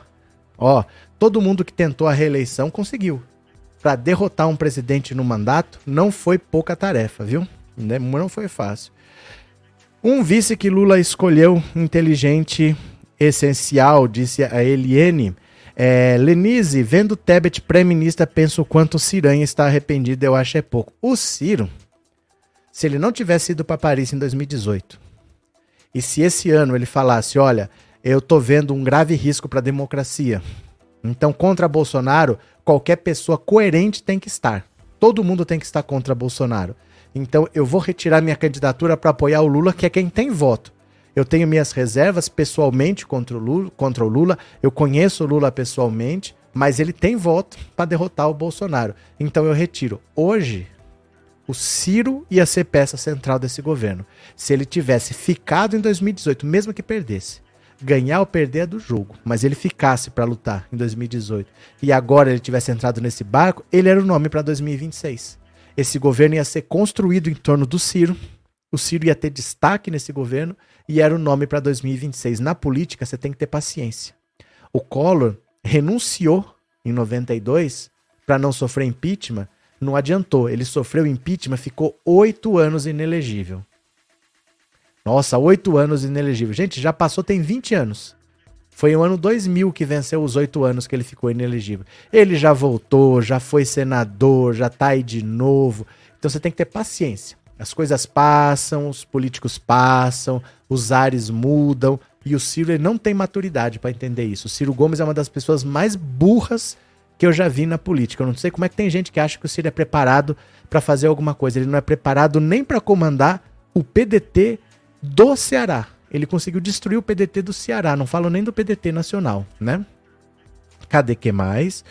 S1: ó, todo mundo que tentou a reeleição conseguiu. Para derrotar um presidente no mandato não foi pouca tarefa, viu? Né? Não foi fácil. Um vice que Lula escolheu, inteligente, essencial, disse a Eliane. É, Lenise, vendo Tebet pré-ministra, penso quanto Ciranha está arrependido, eu acho é pouco. O Ciro, se ele não tivesse ido para Paris em 2018, e se esse ano ele falasse, olha, eu tô vendo um grave risco para a democracia, então contra Bolsonaro, qualquer pessoa coerente tem que estar. Todo mundo tem que estar contra Bolsonaro. Então eu vou retirar minha candidatura para apoiar o Lula, que é quem tem voto. Eu tenho minhas reservas pessoalmente contra o Lula, contra o Lula. eu conheço o Lula pessoalmente, mas ele tem voto para derrotar o Bolsonaro. Então eu retiro. Hoje, o Ciro ia ser peça central desse governo. Se ele tivesse ficado em 2018, mesmo que perdesse, ganhar ou perder é do jogo, mas ele ficasse para lutar em 2018 e agora ele tivesse entrado nesse barco, ele era o nome para 2026. Esse governo ia ser construído em torno do Ciro. O Ciro ia ter destaque nesse governo e era o nome para 2026. Na política, você tem que ter paciência. O Collor renunciou em 92 para não sofrer impeachment. Não adiantou. Ele sofreu impeachment, ficou oito anos inelegível. Nossa, oito anos inelegível. Gente, já passou, tem 20 anos. Foi o ano 2000 que venceu os oito anos que ele ficou inelegível. Ele já voltou, já foi senador, já tá aí de novo. Então você tem que ter paciência. As coisas passam, os políticos passam, os ares mudam e o Ciro não tem maturidade para entender isso. O Ciro Gomes é uma das pessoas mais burras que eu já vi na política. Eu não sei como é que tem gente que acha que o Ciro é preparado para fazer alguma coisa. Ele não é preparado nem para comandar o PDT do Ceará ele conseguiu destruir o PDT do Ceará. Não falo nem do PDT nacional, né? Cadê que mais?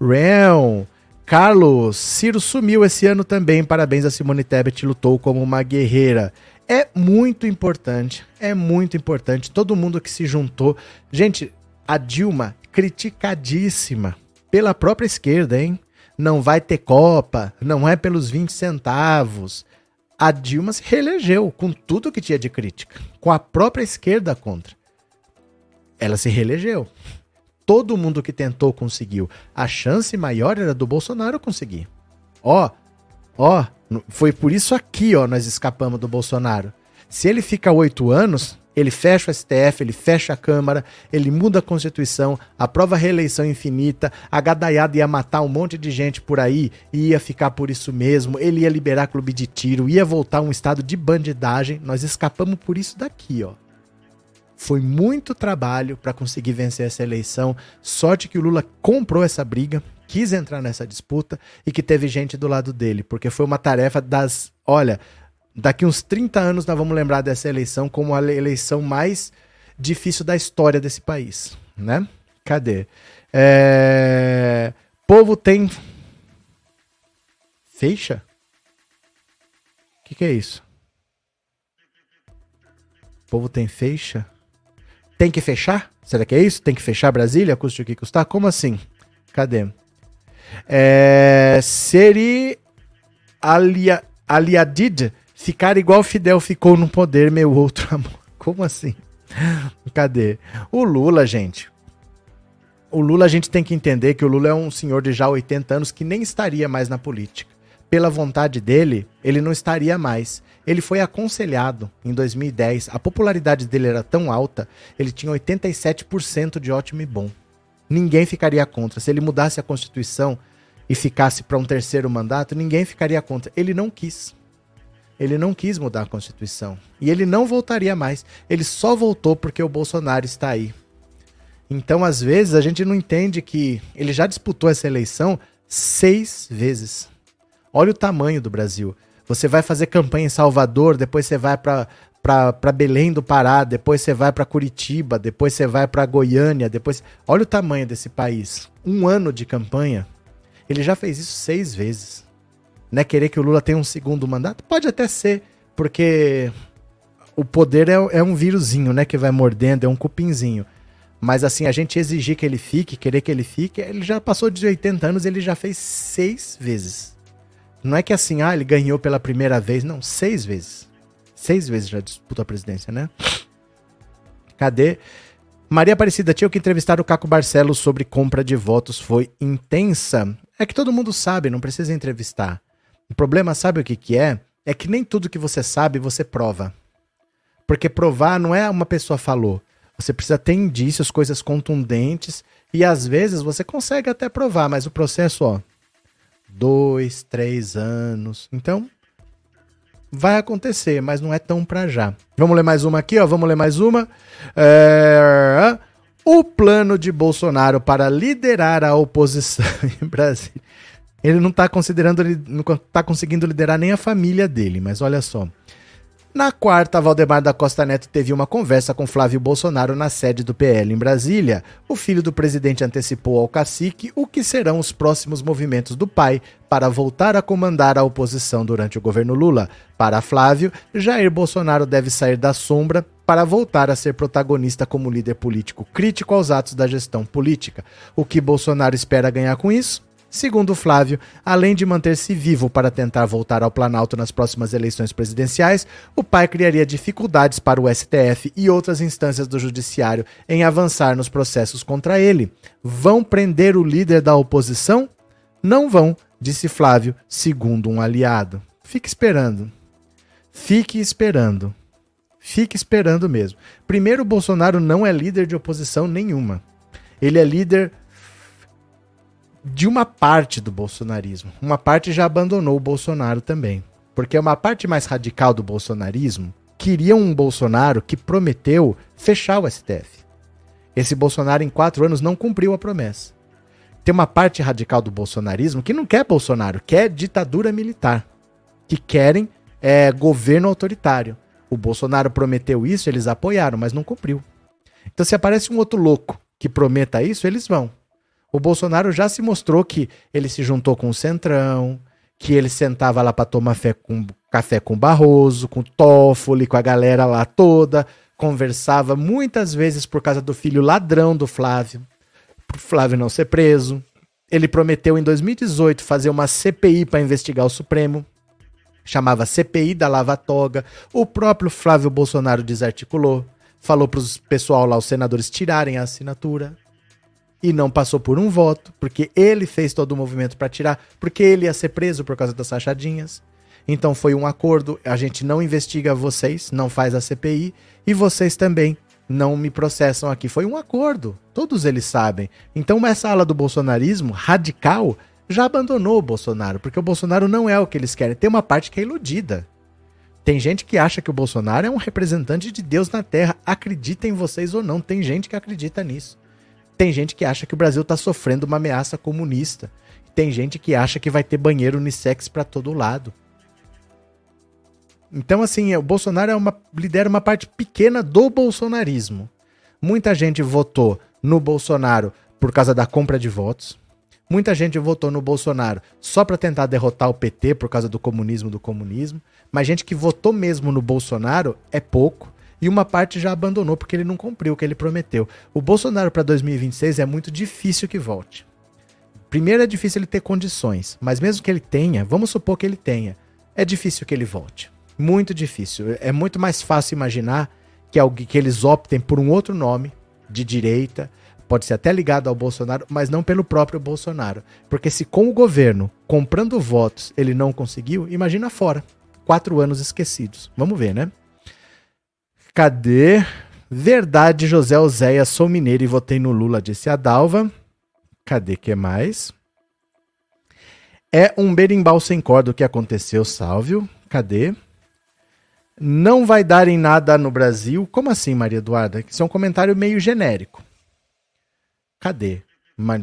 S1: Real. Carlos, Ciro sumiu esse ano também. Parabéns a Simone Tebet, lutou como uma guerreira. É muito importante, é muito importante. Todo mundo que se juntou. Gente, a Dilma, criticadíssima pela própria esquerda, hein? Não vai ter Copa, não é pelos 20 centavos a Dilma se reelegeu com tudo que tinha de crítica, com a própria esquerda contra. Ela se reelegeu. Todo mundo que tentou conseguiu. A chance maior era do Bolsonaro conseguir. Ó, ó, foi por isso aqui, ó, nós escapamos do Bolsonaro. Se ele fica oito anos, ele fecha o STF, ele fecha a Câmara, ele muda a Constituição, aprova a reeleição infinita, a gadaiada ia matar um monte de gente por aí e ia ficar por isso mesmo, ele ia liberar clube de tiro, ia voltar um estado de bandidagem. Nós escapamos por isso daqui, ó. Foi muito trabalho para conseguir vencer essa eleição. Sorte que o Lula comprou essa briga, quis entrar nessa disputa e que teve gente do lado dele, porque foi uma tarefa das. Olha, daqui uns 30 anos nós vamos lembrar dessa eleição como a eleição mais difícil da história desse país, né? Cadê? É... Povo tem feixa? O que, que é isso? Povo tem feixa? Tem que fechar? Será que é isso? Tem que fechar Brasília? Custe o que custar? Como assim? Cadê? É... Seri Alia... Aliadid Ficar igual Fidel ficou no poder, meu outro [LAUGHS] amor. Como assim? Cadê? O Lula, gente. o Lula a gente tem que entender que o Lula é um senhor de já 80 anos que nem estaria mais na política. Pela vontade dele, ele não estaria mais. Ele foi aconselhado em 2010. A popularidade dele era tão alta, ele tinha 87% de ótimo e bom. Ninguém ficaria contra. Se ele mudasse a Constituição e ficasse para um terceiro mandato, ninguém ficaria contra. Ele não quis. Ele não quis mudar a Constituição. E ele não voltaria mais. Ele só voltou porque o Bolsonaro está aí. Então, às vezes, a gente não entende que ele já disputou essa eleição seis vezes. Olha o tamanho do Brasil. Você vai fazer campanha em Salvador, depois você vai para Belém do Pará, depois você vai para Curitiba, depois você vai para Goiânia, depois. Olha o tamanho desse país. Um ano de campanha. Ele já fez isso seis vezes. Né? Querer que o Lula tenha um segundo mandato? Pode até ser, porque o poder é, é um vírusinho, né? Que vai mordendo, é um cupinzinho. Mas assim, a gente exigir que ele fique, querer que ele fique, ele já passou de 80 anos, ele já fez seis vezes. Não é que assim, ah, ele ganhou pela primeira vez. Não, seis vezes. Seis vezes já disputou a presidência, né? Cadê? Maria Aparecida, tinha que entrevistar o Caco Barcelos sobre compra de votos. Foi intensa. É que todo mundo sabe, não precisa entrevistar. O problema, sabe o que, que é? É que nem tudo que você sabe você prova. Porque provar não é uma pessoa falou. Você precisa ter indícios, coisas contundentes. E às vezes você consegue até provar, mas o processo, ó, dois, três anos. Então, vai acontecer, mas não é tão pra já. Vamos ler mais uma aqui, ó. Vamos ler mais uma. É... O plano de Bolsonaro para liderar a oposição [LAUGHS] em Brasília. Ele não está considerando, ele não está conseguindo liderar nem a família dele, mas olha só. Na quarta, Valdemar da Costa Neto teve uma conversa com Flávio Bolsonaro na sede do PL em Brasília. O filho do presidente antecipou ao cacique o que serão os próximos movimentos do pai para voltar a comandar a oposição durante o governo Lula. Para Flávio, Jair Bolsonaro deve sair da sombra para voltar a ser protagonista como líder político crítico aos atos da gestão política. O que Bolsonaro espera ganhar com isso? Segundo Flávio, além de manter-se vivo para tentar voltar ao Planalto nas próximas eleições presidenciais, o pai criaria dificuldades para o STF e outras instâncias do Judiciário em avançar nos processos contra ele. Vão prender o líder da oposição? Não vão, disse Flávio, segundo um aliado. Fique esperando. Fique esperando. Fique esperando mesmo. Primeiro, Bolsonaro não é líder de oposição nenhuma. Ele é líder de uma parte do bolsonarismo. Uma parte já abandonou o Bolsonaro também. Porque uma parte mais radical do bolsonarismo queria um Bolsonaro que prometeu fechar o STF. Esse Bolsonaro, em quatro anos, não cumpriu a promessa. Tem uma parte radical do bolsonarismo que não quer Bolsonaro, quer ditadura militar. Que querem é, governo autoritário. O Bolsonaro prometeu isso, eles apoiaram, mas não cumpriu. Então, se aparece um outro louco que prometa isso, eles vão. O Bolsonaro já se mostrou que ele se juntou com o Centrão, que ele sentava lá para tomar fé com, café com Barroso, com Toffoli, com a galera lá toda, conversava muitas vezes por causa do filho ladrão do Flávio, pro Flávio não ser preso. Ele prometeu em 2018 fazer uma CPI para investigar o Supremo, chamava CPI da Lava Toga. O próprio Flávio Bolsonaro desarticulou, falou para os pessoal lá, os senadores, tirarem a assinatura e não passou por um voto, porque ele fez todo o movimento para tirar, porque ele ia ser preso por causa das rachadinhas. Então foi um acordo, a gente não investiga vocês, não faz a CPI, e vocês também não me processam aqui. Foi um acordo, todos eles sabem. Então essa ala do bolsonarismo radical já abandonou o Bolsonaro, porque o Bolsonaro não é o que eles querem. Tem uma parte que é iludida. Tem gente que acha que o Bolsonaro é um representante de Deus na Terra. Acreditem vocês ou não, tem gente que acredita nisso. Tem gente que acha que o Brasil está sofrendo uma ameaça comunista. Tem gente que acha que vai ter banheiro unissex para todo lado. Então, assim, o Bolsonaro é uma, lidera uma parte pequena do bolsonarismo. Muita gente votou no Bolsonaro por causa da compra de votos. Muita gente votou no Bolsonaro só para tentar derrotar o PT por causa do comunismo do comunismo. Mas gente que votou mesmo no Bolsonaro é pouco e uma parte já abandonou porque ele não cumpriu o que ele prometeu. O Bolsonaro para 2026 é muito difícil que volte. Primeiro é difícil ele ter condições, mas mesmo que ele tenha, vamos supor que ele tenha, é difícil que ele volte. Muito difícil. É muito mais fácil imaginar que, alguém, que eles optem por um outro nome de direita pode ser até ligado ao Bolsonaro, mas não pelo próprio Bolsonaro. Porque se com o governo, comprando votos, ele não conseguiu, imagina fora. Quatro anos esquecidos. Vamos ver, né? Cadê? Verdade, José Oséia, sou mineiro e votei no Lula, disse a Dalva. Cadê que mais? É um berimbau sem corda o que aconteceu, Sálvio. Cadê? Não vai dar em nada no Brasil. Como assim, Maria Eduarda? Isso é um comentário meio genérico. Cadê?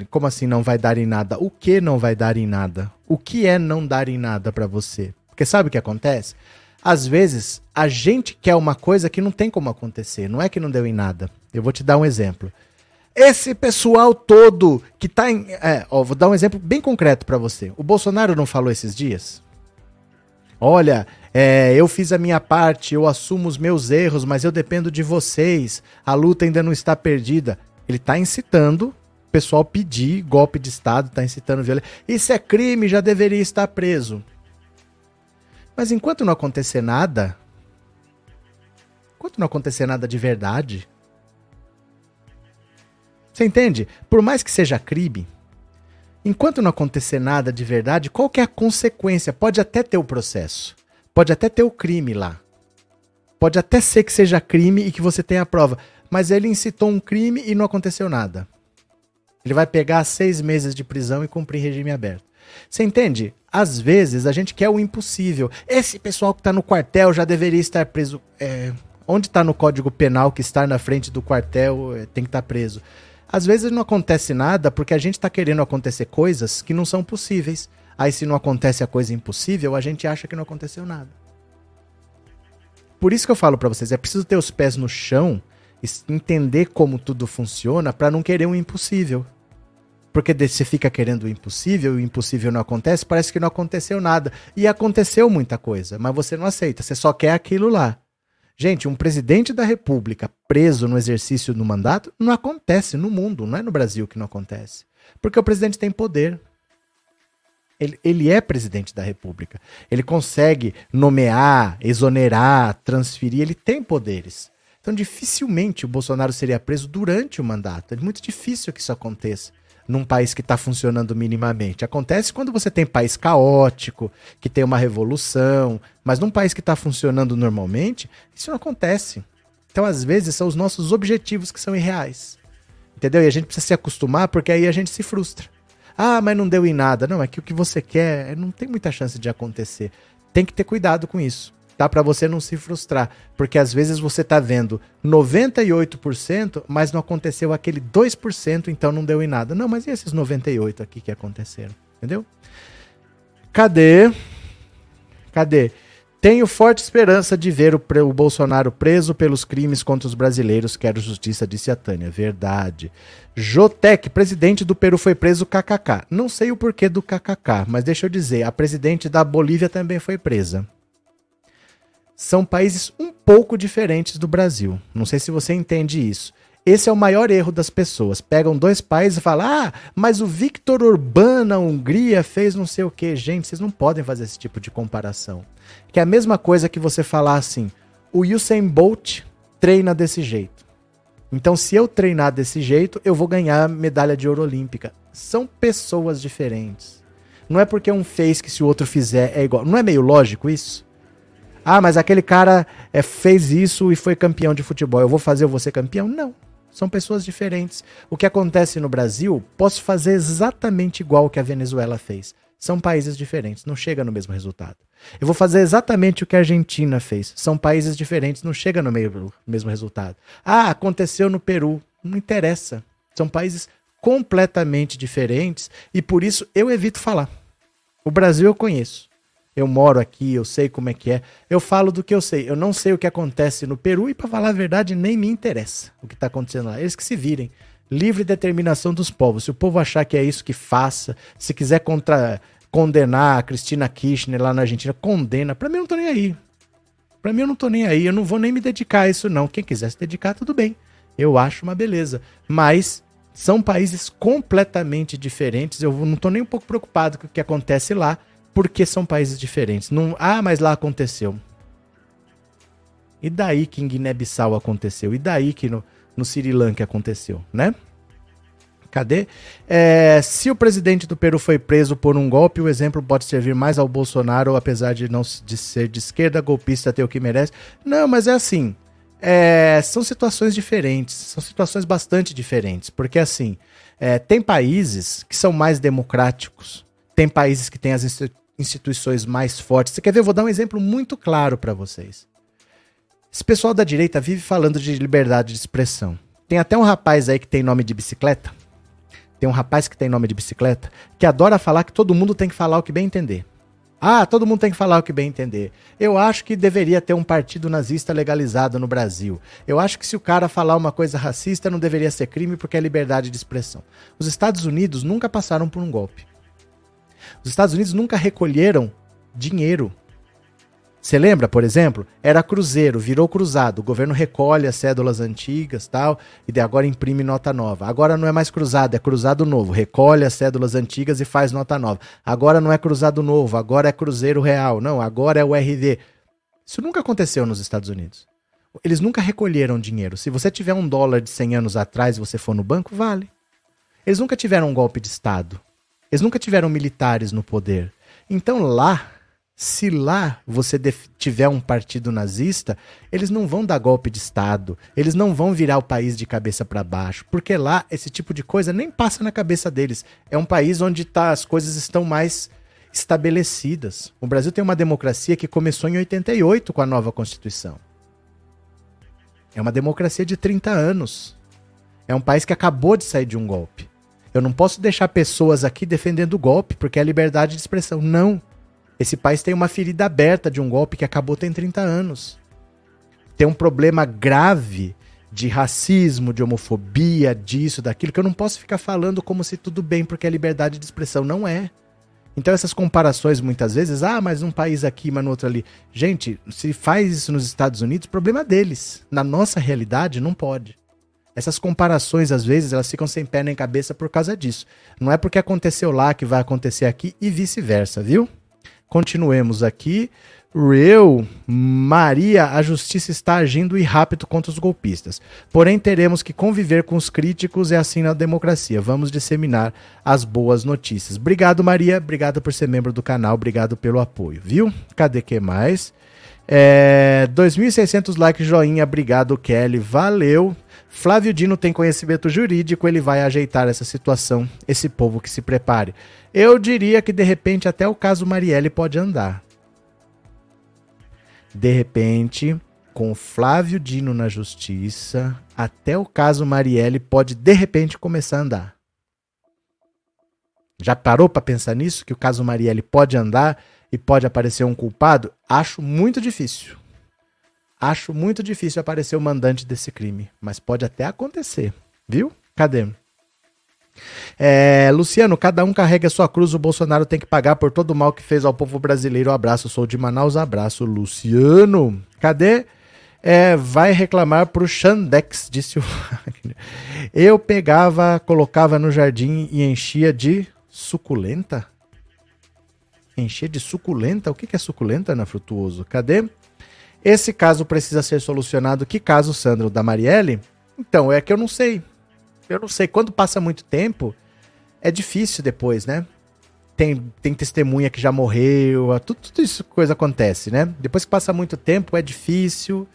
S1: Como assim não vai dar em nada? O que não vai dar em nada? O que é não dar em nada para você? Porque sabe o que acontece? Às vezes, a gente quer uma coisa que não tem como acontecer. Não é que não deu em nada. Eu vou te dar um exemplo. Esse pessoal todo que tá em. É, ó, vou dar um exemplo bem concreto para você. O Bolsonaro não falou esses dias? Olha, é, eu fiz a minha parte, eu assumo os meus erros, mas eu dependo de vocês. A luta ainda não está perdida. Ele está incitando o pessoal pedir golpe de Estado, está incitando violência. Isso é crime, já deveria estar preso. Mas enquanto não acontecer nada, enquanto não acontecer nada de verdade, você entende? Por mais que seja crime, enquanto não acontecer nada de verdade, qual que é a consequência? Pode até ter o processo. Pode até ter o crime lá. Pode até ser que seja crime e que você tenha a prova. Mas ele incitou um crime e não aconteceu nada. Ele vai pegar seis meses de prisão e cumprir regime aberto. Você entende? Às vezes a gente quer o impossível. Esse pessoal que está no quartel já deveria estar preso. É, onde está no Código Penal que estar na frente do quartel é, tem que estar tá preso? Às vezes não acontece nada porque a gente está querendo acontecer coisas que não são possíveis. Aí, se não acontece a coisa impossível, a gente acha que não aconteceu nada. Por isso que eu falo para vocês, é preciso ter os pés no chão, entender como tudo funciona para não querer um impossível. Porque você fica querendo o impossível o impossível não acontece, parece que não aconteceu nada. E aconteceu muita coisa, mas você não aceita, você só quer aquilo lá. Gente, um presidente da República preso no exercício do mandato não acontece no mundo, não é no Brasil que não acontece. Porque o presidente tem poder. Ele, ele é presidente da República. Ele consegue nomear, exonerar, transferir, ele tem poderes. Então, dificilmente o Bolsonaro seria preso durante o mandato. É muito difícil que isso aconteça num país que está funcionando minimamente. Acontece quando você tem país caótico, que tem uma revolução, mas num país que está funcionando normalmente, isso não acontece. Então, às vezes, são os nossos objetivos que são irreais. Entendeu? E a gente precisa se acostumar, porque aí a gente se frustra. Ah, mas não deu em nada. Não, é que o que você quer é, não tem muita chance de acontecer. Tem que ter cuidado com isso, tá? Para você não se frustrar, porque às vezes você tá vendo 98%, mas não aconteceu aquele 2%, então não deu em nada. Não, mas e esses 98 aqui que aconteceram? Entendeu? Cadê? Cadê? Tenho forte esperança de ver o, o, Bolsonaro preso pelos crimes contra os brasileiros. Quero justiça, disse a Tânia. Verdade. Jotec, presidente do Peru, foi preso KKK. Não sei o porquê do KKK, mas deixa eu dizer, a presidente da Bolívia também foi presa. São países um pouco diferentes do Brasil. Não sei se você entende isso. Esse é o maior erro das pessoas. Pegam dois países e falam: ah, mas o Victor Orbán na Hungria fez não sei o que. Gente, vocês não podem fazer esse tipo de comparação. Que é a mesma coisa que você falar assim: o Usain Bolt treina desse jeito. Então, se eu treinar desse jeito, eu vou ganhar medalha de ouro olímpica. São pessoas diferentes. Não é porque um fez que se o outro fizer é igual. Não é meio lógico isso? Ah, mas aquele cara é, fez isso e foi campeão de futebol. Eu vou fazer, ser campeão? Não. São pessoas diferentes. O que acontece no Brasil, posso fazer exatamente igual o que a Venezuela fez. São países diferentes, não chega no mesmo resultado. Eu vou fazer exatamente o que a Argentina fez. São países diferentes, não chega no mesmo resultado. Ah, aconteceu no Peru. Não interessa. São países completamente diferentes e por isso eu evito falar. O Brasil eu conheço. Eu moro aqui, eu sei como é que é. Eu falo do que eu sei. Eu não sei o que acontece no Peru e, para falar a verdade, nem me interessa o que está acontecendo lá. Eles que se virem. Livre determinação dos povos. Se o povo achar que é isso que faça, se quiser contra, condenar a Cristina Kirchner lá na Argentina, condena. Para mim, eu não tô nem aí. Para mim, eu não tô nem aí. Eu não vou nem me dedicar a isso, não. Quem quiser se dedicar, tudo bem. Eu acho uma beleza. Mas são países completamente diferentes. Eu não tô nem um pouco preocupado com o que acontece lá porque são países diferentes. Não, ah, mas lá aconteceu. E daí que em Guiné-Bissau aconteceu? E daí que no, no Sri Lanka aconteceu, né? Cadê? É, se o presidente do Peru foi preso por um golpe, o exemplo pode servir mais ao Bolsonaro, apesar de não de ser de esquerda, golpista ter o que merece. Não, mas é assim. É, são situações diferentes, são situações bastante diferentes, porque assim, é, tem países que são mais democráticos, tem países que têm as instituições mais fortes. Você quer ver? Eu vou dar um exemplo muito claro para vocês. Esse pessoal da direita vive falando de liberdade de expressão. Tem até um rapaz aí que tem nome de bicicleta, tem um rapaz que tem nome de bicicleta que adora falar que todo mundo tem que falar o que bem entender. Ah, todo mundo tem que falar o que bem entender. Eu acho que deveria ter um partido nazista legalizado no Brasil. Eu acho que se o cara falar uma coisa racista não deveria ser crime porque é liberdade de expressão. Os Estados Unidos nunca passaram por um golpe. Os Estados Unidos nunca recolheram dinheiro você lembra, por exemplo? Era cruzeiro, virou cruzado. O governo recolhe as cédulas antigas tal, e agora imprime nota nova. Agora não é mais cruzado, é cruzado novo. Recolhe as cédulas antigas e faz nota nova. Agora não é cruzado novo, agora é cruzeiro real. Não, agora é o RD. Isso nunca aconteceu nos Estados Unidos. Eles nunca recolheram dinheiro. Se você tiver um dólar de 100 anos atrás e você for no banco, vale. Eles nunca tiveram um golpe de Estado. Eles nunca tiveram militares no poder. Então lá se lá você tiver um partido nazista, eles não vão dar golpe de Estado, eles não vão virar o país de cabeça para baixo, porque lá esse tipo de coisa nem passa na cabeça deles. É um país onde tá, as coisas estão mais estabelecidas. O Brasil tem uma democracia que começou em 88 com a nova Constituição. É uma democracia de 30 anos. É um país que acabou de sair de um golpe. Eu não posso deixar pessoas aqui defendendo o golpe, porque é liberdade de expressão. Não. Esse país tem uma ferida aberta de um golpe que acabou tem 30 anos. Tem um problema grave de racismo, de homofobia, disso, daquilo, que eu não posso ficar falando como se tudo bem, porque é liberdade de expressão. Não é. Então essas comparações muitas vezes, ah, mas um país aqui, mas no outro ali. Gente, se faz isso nos Estados Unidos, problema deles. Na nossa realidade, não pode. Essas comparações, às vezes, elas ficam sem pé nem cabeça por causa disso. Não é porque aconteceu lá que vai acontecer aqui e vice-versa, viu? Continuemos aqui. Real, Maria, a justiça está agindo e rápido contra os golpistas. Porém, teremos que conviver com os críticos e assim na democracia. Vamos disseminar as boas notícias. Obrigado, Maria. Obrigado por ser membro do canal. Obrigado pelo apoio, viu? Cadê que mais? É, 2.600 likes, joinha. Obrigado, Kelly. Valeu. Flávio Dino tem conhecimento jurídico, ele vai ajeitar essa situação, esse povo que se prepare. Eu diria que de repente até o caso Marielle pode andar. De repente, com Flávio Dino na justiça, até o caso Marielle pode de repente começar a andar. Já parou para pensar nisso? Que o caso Marielle pode andar e pode aparecer um culpado? Acho muito difícil. Acho muito difícil aparecer o mandante desse crime, mas pode até acontecer, viu? Cadê? É, Luciano, cada um carrega a sua cruz, o Bolsonaro tem que pagar por todo o mal que fez ao povo brasileiro. abraço, sou de Manaus, abraço, Luciano. Cadê? É, vai reclamar pro Xandex, disse o [LAUGHS] Wagner. Eu pegava, colocava no jardim e enchia de suculenta? Encher de suculenta? O que é suculenta, Ana Frutuoso? Cadê? Esse caso precisa ser solucionado. Que caso, Sandro, da Marielle? Então, é que eu não sei. Eu não sei. Quando passa muito tempo, é difícil depois, né? Tem, tem testemunha que já morreu, tudo, tudo isso coisa acontece, né? Depois que passa muito tempo, é difícil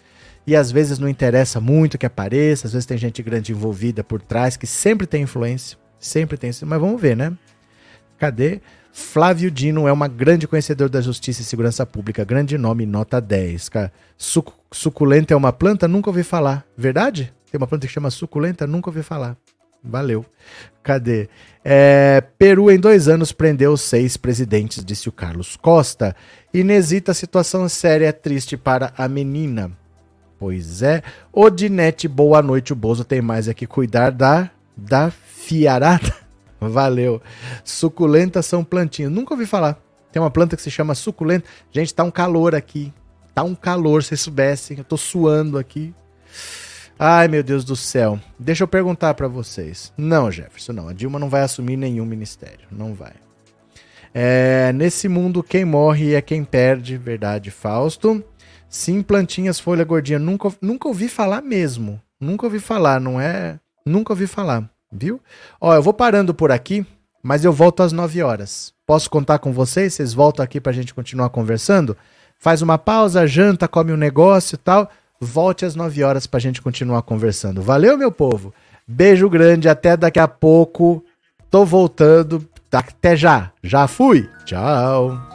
S1: e às vezes não interessa muito que apareça, às vezes tem gente grande envolvida por trás que sempre tem influência, sempre tem, mas vamos ver, né? Cadê? Flávio Dino é uma grande conhecedor da justiça e segurança pública. Grande nome, nota 10. Cara, suc suculenta é uma planta? Nunca ouvi falar. Verdade? Tem uma planta que chama suculenta? Nunca ouvi falar. Valeu. Cadê? É, Peru, em dois anos, prendeu seis presidentes, disse o Carlos Costa. Inesita situação séria é triste para a menina. Pois é. Odinete, boa noite. O Bozo tem mais aqui cuidar da, da fiarada. Valeu. Suculentas são plantinhas. Nunca ouvi falar. Tem uma planta que se chama suculenta. Gente, tá um calor aqui. Tá um calor, se vocês soubessem. Eu tô suando aqui. Ai, meu Deus do céu. Deixa eu perguntar para vocês. Não, Jefferson, não. A Dilma não vai assumir nenhum ministério. Não vai. É, nesse mundo, quem morre é quem perde. Verdade, Fausto. Sim, plantinhas, folha gordinha. Nunca, nunca ouvi falar mesmo. Nunca ouvi falar, não é? Nunca ouvi falar. Viu? Ó, eu vou parando por aqui, mas eu volto às 9 horas. Posso contar com vocês? Vocês voltam aqui pra gente continuar conversando? Faz uma pausa, janta, come um negócio e tal. Volte às 9 horas pra gente continuar conversando. Valeu, meu povo? Beijo grande, até daqui a pouco. Tô voltando. Até já. Já fui. Tchau.